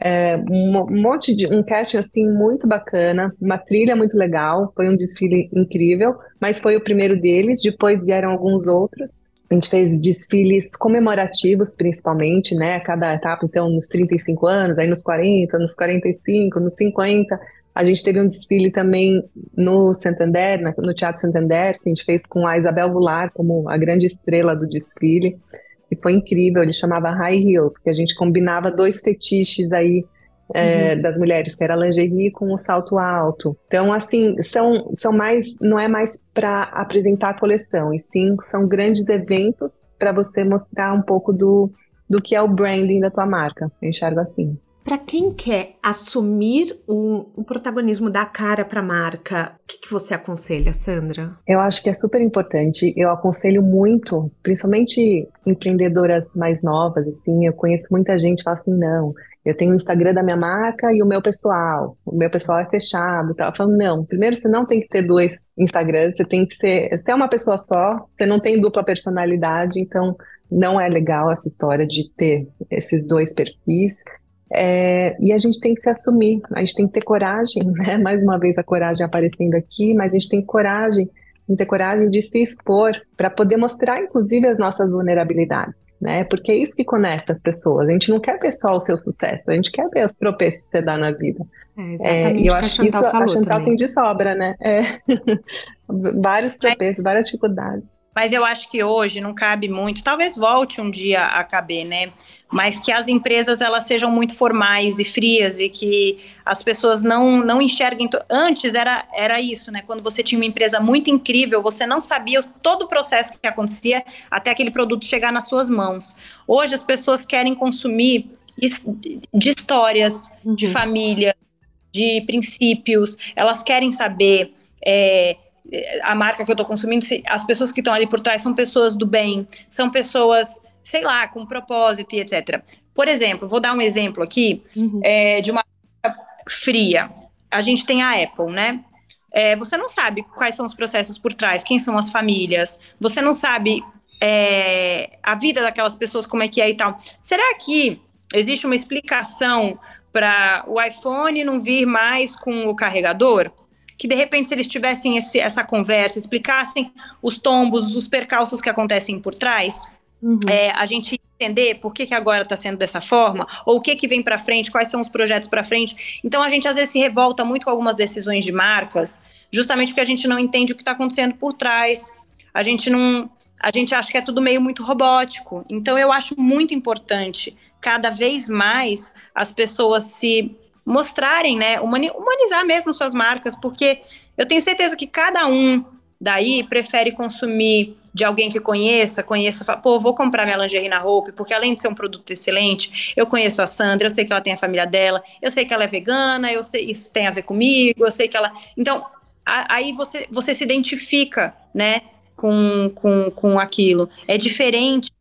B: é, um monte de um cast assim muito bacana, uma trilha muito legal, foi um desfile incrível, mas foi o primeiro deles, depois vieram alguns outros. A gente fez desfiles comemorativos, principalmente, né? A cada etapa, então, nos 35 anos, aí nos 40, nos 45, nos 50. A gente teve um desfile também no Santander, no Teatro Santander, que a gente fez com a Isabel Goulart como a grande estrela do desfile. E foi incrível, ele chamava High Heels, que a gente combinava dois fetiches aí é, uhum. das mulheres, que era lingerie com o salto alto. Então, assim, são, são mais, não é mais para apresentar a coleção, e sim são grandes eventos para você mostrar um pouco do, do que é o branding da tua marca. Eu enxergo assim.
A: Para quem quer assumir o, o protagonismo da cara para a marca, o que, que, você aconselha, Sandra?
B: Eu acho que é super importante. Eu aconselho muito, principalmente empreendedoras mais novas. Assim, eu conheço muita gente que fala assim, não, eu tenho o Instagram da minha marca e o meu pessoal. O meu pessoal é fechado. Tá? Falando, não, primeiro você não tem que ter dois Instagrams, você tem que ser. Você é uma pessoa só, você não tem dupla personalidade, então não é legal essa história de ter esses dois perfis. É, e a gente tem que se assumir, a gente tem que ter coragem, né? Mais uma vez a coragem aparecendo aqui, mas a gente tem coragem, tem que ter coragem de se expor para poder mostrar, inclusive, as nossas vulnerabilidades. né? Porque é isso que conecta as pessoas. A gente não quer ver só o seu sucesso, a gente quer ver os tropeços que você dá na vida. É, é, e eu acho que isso a Chantal tem de sobra, né? É. Vários tropeços, várias dificuldades.
C: Mas eu acho que hoje não cabe muito, talvez volte um dia a caber, né? Mas que as empresas elas sejam muito formais e frias e que as pessoas não, não enxerguem. Antes era, era isso, né? Quando você tinha uma empresa muito incrível, você não sabia todo o processo que acontecia até aquele produto chegar nas suas mãos. Hoje as pessoas querem consumir de histórias, uhum. de família, de princípios, elas querem saber. É, a marca que eu estou consumindo, as pessoas que estão ali por trás são pessoas do bem, são pessoas, sei lá, com propósito e etc. Por exemplo, vou dar um exemplo aqui uhum. é, de uma fria. A gente tem a Apple, né? É, você não sabe quais são os processos por trás, quem são as famílias, você não sabe é, a vida daquelas pessoas, como é que é e tal. Será que existe uma explicação para o iPhone não vir mais com o carregador? Que de repente, se eles tivessem esse, essa conversa, explicassem os tombos, os percalços que acontecem por trás, uhum. é, a gente entender por que, que agora está sendo dessa forma, ou o que, que vem para frente, quais são os projetos para frente. Então, a gente às vezes se revolta muito com algumas decisões de marcas, justamente porque a gente não entende o que está acontecendo por trás. A gente não. A gente acha que é tudo meio muito robótico. Então, eu acho muito importante, cada vez mais, as pessoas se mostrarem, né, humanizar mesmo suas marcas, porque eu tenho certeza que cada um daí prefere consumir de alguém que conheça, conheça, fala, pô, vou comprar minha lingerie na Hope, porque além de ser um produto excelente, eu conheço a Sandra, eu sei que ela tem a família dela, eu sei que ela é vegana, eu sei isso tem a ver comigo, eu sei que ela. Então, a, aí você, você se identifica, né, com, com, com aquilo. É diferente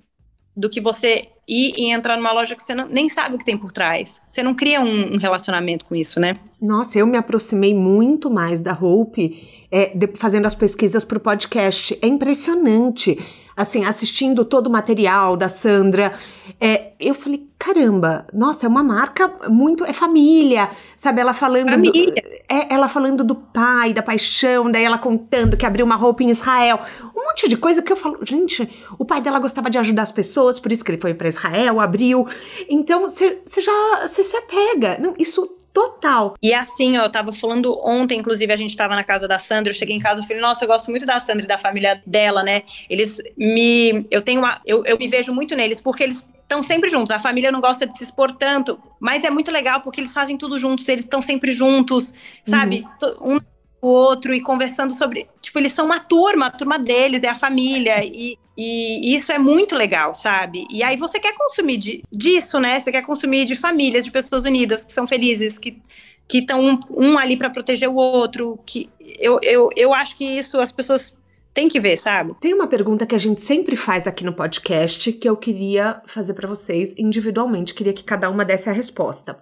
C: do que você ir e entrar numa loja que você não, nem sabe o que tem por trás. Você não cria um, um relacionamento com isso, né?
A: Nossa, eu me aproximei muito mais da Hope é, de, fazendo as pesquisas para o podcast. É impressionante. Assim, assistindo todo o material da Sandra, é, eu falei, caramba, nossa, é uma marca muito. É família, sabe? Ela falando. Família. Do, é, ela falando do pai, da paixão, daí ela contando que abriu uma roupa em Israel. Um monte de coisa que eu falo, gente, o pai dela gostava de ajudar as pessoas, por isso que ele foi para Israel, abriu. Então, você já. Você se apega. Não, isso total.
C: E assim, ó, eu tava falando ontem, inclusive, a gente tava na casa da Sandra, eu cheguei em casa e falei, nossa, eu gosto muito da Sandra e da família dela, né? Eles me. Eu tenho uma. Eu, eu me vejo muito neles, porque eles estão sempre juntos. A família não gosta de se expor tanto, mas é muito legal porque eles fazem tudo juntos, eles estão sempre juntos, sabe? Uhum. Um o outro e conversando sobre. Tipo, eles são uma turma, a turma deles, é a família. E, e isso é muito legal, sabe? E aí você quer consumir de, disso, né? Você quer consumir de famílias, de pessoas unidas, que são felizes, que que estão um, um, ali para proteger o outro. Que eu, eu, eu acho que isso as pessoas têm que ver, sabe?
A: Tem uma pergunta que a gente sempre faz aqui no podcast que eu queria fazer para vocês individualmente. Queria que cada uma desse a resposta.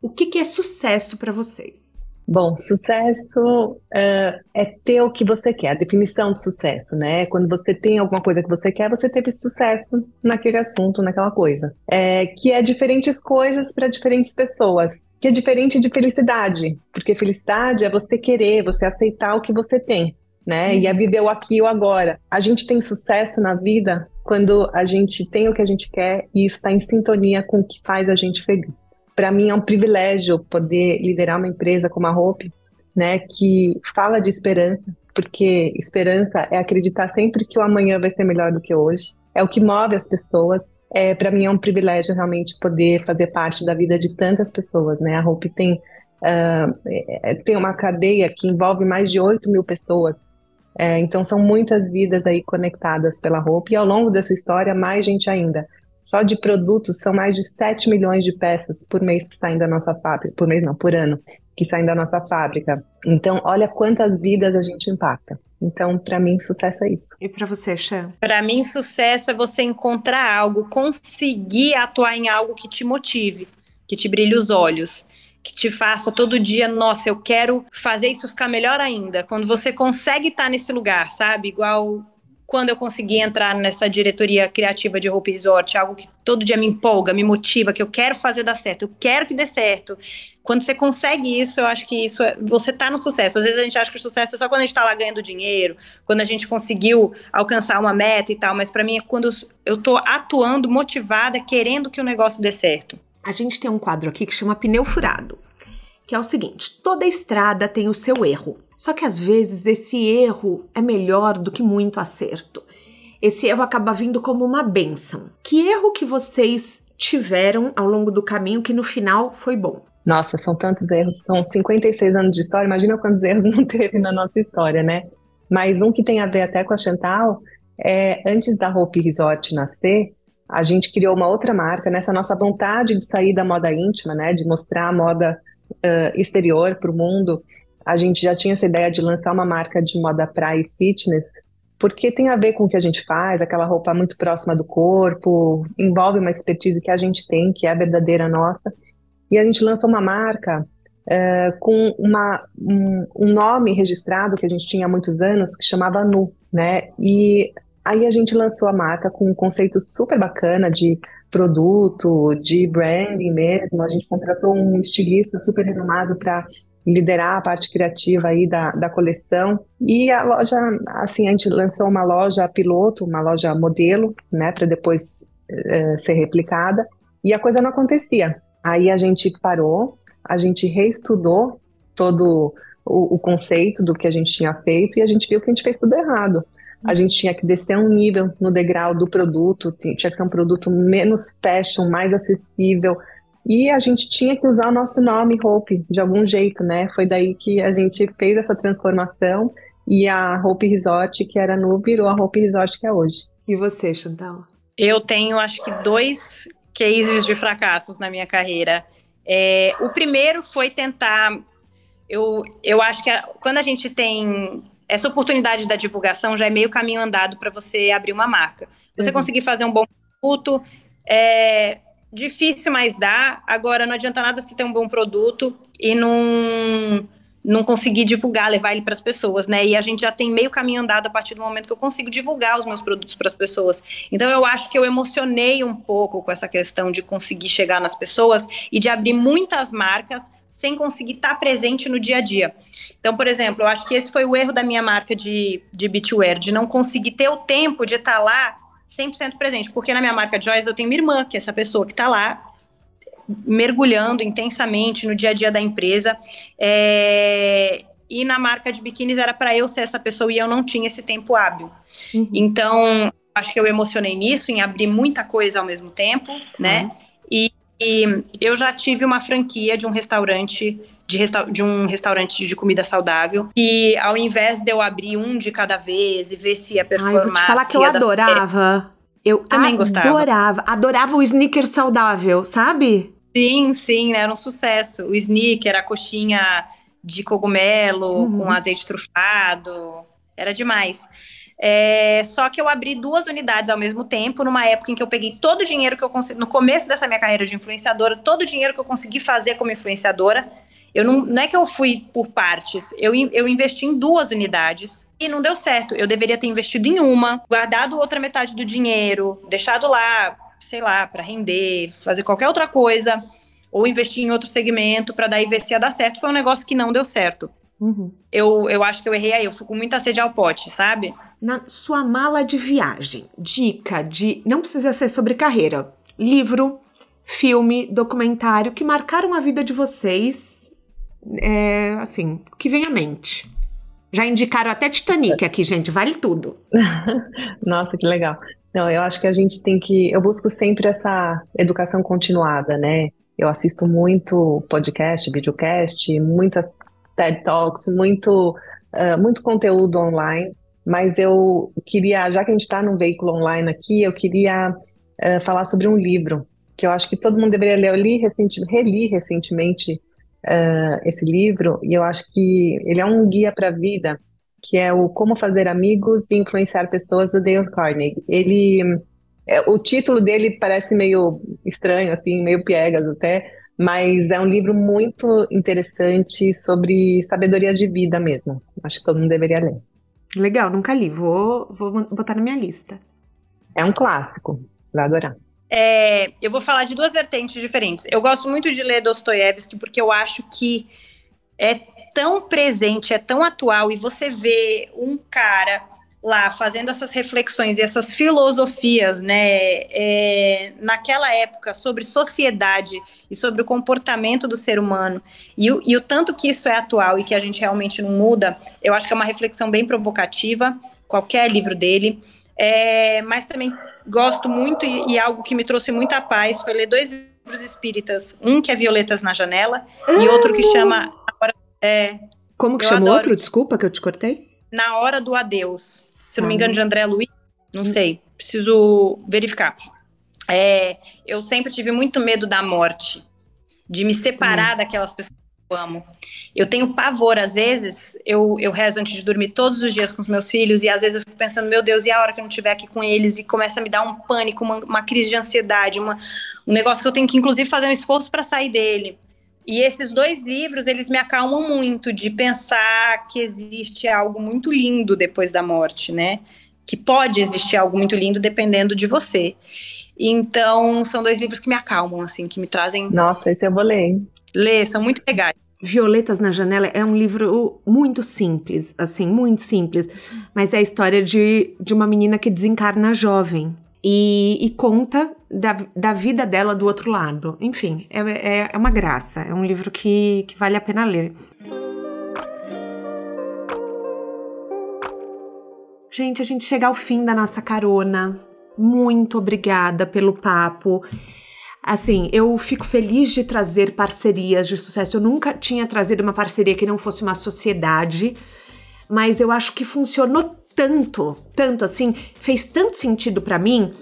A: O que, que é sucesso para vocês?
B: Bom, sucesso uh, é ter o que você quer, a definição de sucesso, né? Quando você tem alguma coisa que você quer, você teve sucesso naquele assunto, naquela coisa. É, que é diferentes coisas para diferentes pessoas. Que é diferente de felicidade, porque felicidade é você querer, você aceitar o que você tem, né? E é viver o aqui e o agora. A gente tem sucesso na vida quando a gente tem o que a gente quer e isso está em sintonia com o que faz a gente feliz para mim é um privilégio poder liderar uma empresa como a Hope, né, que fala de esperança, porque esperança é acreditar sempre que o amanhã vai ser melhor do que hoje. É o que move as pessoas. É, para mim é um privilégio realmente poder fazer parte da vida de tantas pessoas, né? A Hope tem uh, tem uma cadeia que envolve mais de 8 mil pessoas. É, então são muitas vidas aí conectadas pela Hope e ao longo da sua história mais gente ainda. Só de produtos são mais de 7 milhões de peças por mês que saem da nossa fábrica, por mês não, por ano, que saem da nossa fábrica. Então, olha quantas vidas a gente impacta. Então, para mim, sucesso é isso.
A: E para você, Chan?
C: Para mim, sucesso é você encontrar algo, conseguir atuar em algo que te motive, que te brilhe os olhos, que te faça todo dia, nossa, eu quero fazer isso ficar melhor ainda. Quando você consegue estar nesse lugar, sabe? Igual quando eu consegui entrar nessa diretoria criativa de Hope Resort, algo que todo dia me empolga, me motiva, que eu quero fazer dar certo, eu quero que dê certo. Quando você consegue isso, eu acho que isso é, você tá no sucesso. Às vezes a gente acha que o sucesso é só quando a gente tá lá ganhando dinheiro, quando a gente conseguiu alcançar uma meta e tal, mas para mim é quando eu tô atuando motivada, querendo que o negócio dê certo.
A: A gente tem um quadro aqui que chama pneu furado, que é o seguinte: toda estrada tem o seu erro. Só que às vezes esse erro é melhor do que muito acerto. Esse erro acaba vindo como uma benção. Que erro que vocês tiveram ao longo do caminho que no final foi bom?
B: Nossa, são tantos erros, são 56 anos de história, imagina quantos erros não teve na nossa história, né? Mas um que tem a ver até com a Chantal, é, antes da Hope Resort nascer, a gente criou uma outra marca, nessa nossa vontade de sair da moda íntima, né, de mostrar a moda uh, exterior para o mundo, a gente já tinha essa ideia de lançar uma marca de moda praia e fitness, porque tem a ver com o que a gente faz, aquela roupa muito próxima do corpo, envolve uma expertise que a gente tem, que é a verdadeira nossa. E a gente lançou uma marca uh, com uma, um, um, nome registrado que a gente tinha há muitos anos, que chamava Nu, né? E aí a gente lançou a marca com um conceito super bacana de produto, de branding mesmo. A gente contratou um estilista super renomado para liderar a parte criativa aí da, da coleção. E a loja, assim, a gente lançou uma loja piloto, uma loja modelo, né, para depois uh, ser replicada. E a coisa não acontecia. Aí a gente parou, a gente reestudou todo o, o conceito do que a gente tinha feito e a gente viu que a gente fez tudo errado a gente tinha que descer um nível no degrau do produto, tinha que ser um produto menos fashion, mais acessível, e a gente tinha que usar o nosso nome Hope de algum jeito, né? Foi daí que a gente fez essa transformação e a Hope Resort, que era no, virou a Hope Resort que é hoje.
A: E você, Chantal?
C: Eu tenho, acho que, dois cases de fracassos na minha carreira. É, o primeiro foi tentar. Eu, eu acho que a, quando a gente tem essa oportunidade da divulgação, já é meio caminho andado para você abrir uma marca. Você uhum. conseguir fazer um bom produto, é, difícil, mas dá. Agora, não adianta nada você ter um bom produto e não, não conseguir divulgar, levar ele para as pessoas, né? E a gente já tem meio caminho andado a partir do momento que eu consigo divulgar os meus produtos para as pessoas. Então, eu acho que eu emocionei um pouco com essa questão de conseguir chegar nas pessoas e de abrir muitas marcas sem conseguir estar tá presente no dia a dia. Então, por exemplo, eu acho que esse foi o erro da minha marca de, de beachwear, de não conseguir ter o tempo de estar tá lá 100% presente, porque na minha marca Joyce eu tenho minha irmã, que é essa pessoa que está lá mergulhando intensamente no dia a dia da empresa. É, e na marca de biquínis era para eu ser essa pessoa e eu não tinha esse tempo hábil. Uhum. Então, acho que eu emocionei nisso, em abrir muita coisa ao mesmo tempo, né? Uhum. E, e, eu já tive uma franquia de um restaurante de, resta de um restaurante de comida saudável. E ao invés de eu abrir um de cada vez e ver se ia performar. Ai, vou
A: te falar que eu adorava. Eu também gostava. Adorava. Adorava o sneaker saudável, sabe?
C: Sim, sim, era um sucesso. O sneaker, a coxinha de cogumelo uhum. com azeite trufado. Era demais. É, só que eu abri duas unidades ao mesmo tempo, numa época em que eu peguei todo o dinheiro que eu consegui, no começo dessa minha carreira de influenciadora, todo o dinheiro que eu consegui fazer como influenciadora, eu não, não é que eu fui por partes, eu, eu investi em duas unidades e não deu certo. Eu deveria ter investido em uma, guardado outra metade do dinheiro, deixado lá, sei lá, para render, fazer qualquer outra coisa, ou investir em outro segmento para daí ver se ia dar certo. Foi um negócio que não deu certo. Uhum. Eu, eu acho que eu errei aí, eu fui com muita sede ao pote, sabe?
A: Na sua mala de viagem, dica de. Não precisa ser sobre carreira. Livro, filme, documentário que marcaram a vida de vocês é, assim, que vem à mente. Já indicaram até Titanic aqui, gente, vale tudo.
B: Nossa, que legal. Não, eu acho que a gente tem que. Eu busco sempre essa educação continuada, né? Eu assisto muito podcast, videocast, muitas TED Talks, muito, uh, muito conteúdo online, mas eu queria, já que a gente está num veículo online aqui, eu queria uh, falar sobre um livro que eu acho que todo mundo deveria ler. Eu li recenti, reli recentemente uh, esse livro e eu acho que ele é um guia para a vida, que é o Como Fazer Amigos e Influenciar Pessoas do Dale Carnegie. Ele, é, o título dele parece meio estranho, assim, meio piegas até, mas é um livro muito interessante sobre sabedoria de vida mesmo. Acho que todo mundo deveria ler.
A: Legal, nunca li. Vou, vou botar na minha lista.
B: É um clássico. Vai adorar.
C: É, eu vou falar de duas vertentes diferentes. Eu gosto muito de ler Dostoiévski porque eu acho que é tão presente, é tão atual, e você vê um cara lá fazendo essas reflexões e essas filosofias, né, é, naquela época sobre sociedade e sobre o comportamento do ser humano e o, e o tanto que isso é atual e que a gente realmente não muda, eu acho que é uma reflexão bem provocativa, qualquer livro dele, é, mas também gosto muito e, e, algo que me trouxe muita paz foi ler dois livros espíritas, um que é Violetas na Janela e outro que chama
A: é, Como que chama outro? Desculpa que eu te cortei.
C: Na Hora do Adeus se eu não me engano, de André Luiz, não sei, preciso verificar. É, eu sempre tive muito medo da morte, de me separar hum. daquelas pessoas que eu amo. Eu tenho pavor, às vezes, eu, eu rezo antes de dormir todos os dias com os meus filhos, e às vezes eu fico pensando, meu Deus, e a hora que eu não estiver aqui com eles? E começa a me dar um pânico, uma, uma crise de ansiedade, uma, um negócio que eu tenho que, inclusive, fazer um esforço para sair dele. E esses dois livros, eles me acalmam muito de pensar que existe algo muito lindo depois da morte, né? Que pode existir algo muito lindo dependendo de você. Então, são dois livros que me acalmam, assim, que me trazem.
B: Nossa, esse eu vou ler, hein?
C: Ler, são muito legais.
A: Violetas na Janela é um livro muito simples, assim, muito simples. Mas é a história de, de uma menina que desencarna jovem e, e conta da, da vida dela do outro lado. Enfim, é, é, é uma graça. É um livro que, que vale a pena ler. Gente, a gente chega ao fim da nossa carona. Muito obrigada pelo papo. Assim, eu fico feliz de trazer parcerias de sucesso. Eu nunca tinha trazido uma parceria que não fosse uma sociedade, mas eu acho que funcionou tanto, tanto assim, fez tanto sentido para mim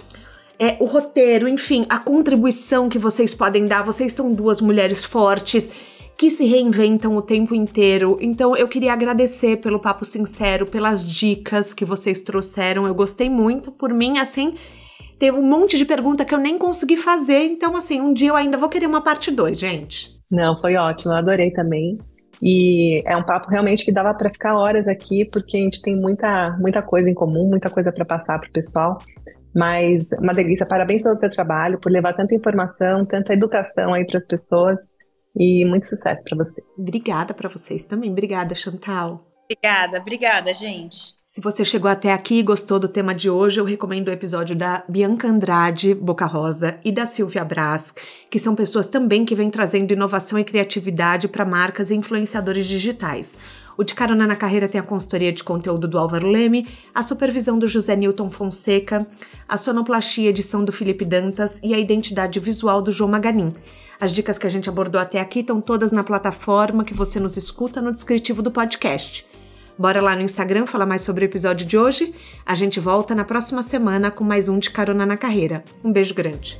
A: é, o roteiro, enfim, a contribuição que vocês podem dar. Vocês são duas mulheres fortes que se reinventam o tempo inteiro. Então eu queria agradecer pelo papo sincero, pelas dicas que vocês trouxeram. Eu gostei muito. Por mim, assim, teve um monte de pergunta que eu nem consegui fazer. Então, assim, um dia eu ainda vou querer uma parte 2, gente.
B: Não, foi ótimo. Eu adorei também. E é um papo realmente que dava para ficar horas aqui, porque a gente tem muita, muita coisa em comum, muita coisa para passar para o pessoal. Mas uma delícia, parabéns pelo teu trabalho, por levar tanta informação, tanta educação aí para as pessoas e muito sucesso para você.
A: Obrigada para vocês também. Obrigada, Chantal.
C: Obrigada, obrigada, gente.
A: Se você chegou até aqui e gostou do tema de hoje, eu recomendo o episódio da Bianca Andrade, Boca Rosa, e da Silvia Brás, que são pessoas também que vêm trazendo inovação e criatividade para marcas e influenciadores digitais. O De Carona na Carreira tem a consultoria de conteúdo do Álvaro Leme, a supervisão do José Newton Fonseca, a sonoplastia edição do Felipe Dantas e a identidade visual do João Maganin. As dicas que a gente abordou até aqui estão todas na plataforma que você nos escuta no descritivo do podcast. Bora lá no Instagram falar mais sobre o episódio de hoje. A gente volta na próxima semana com mais um de Carona na Carreira. Um beijo grande.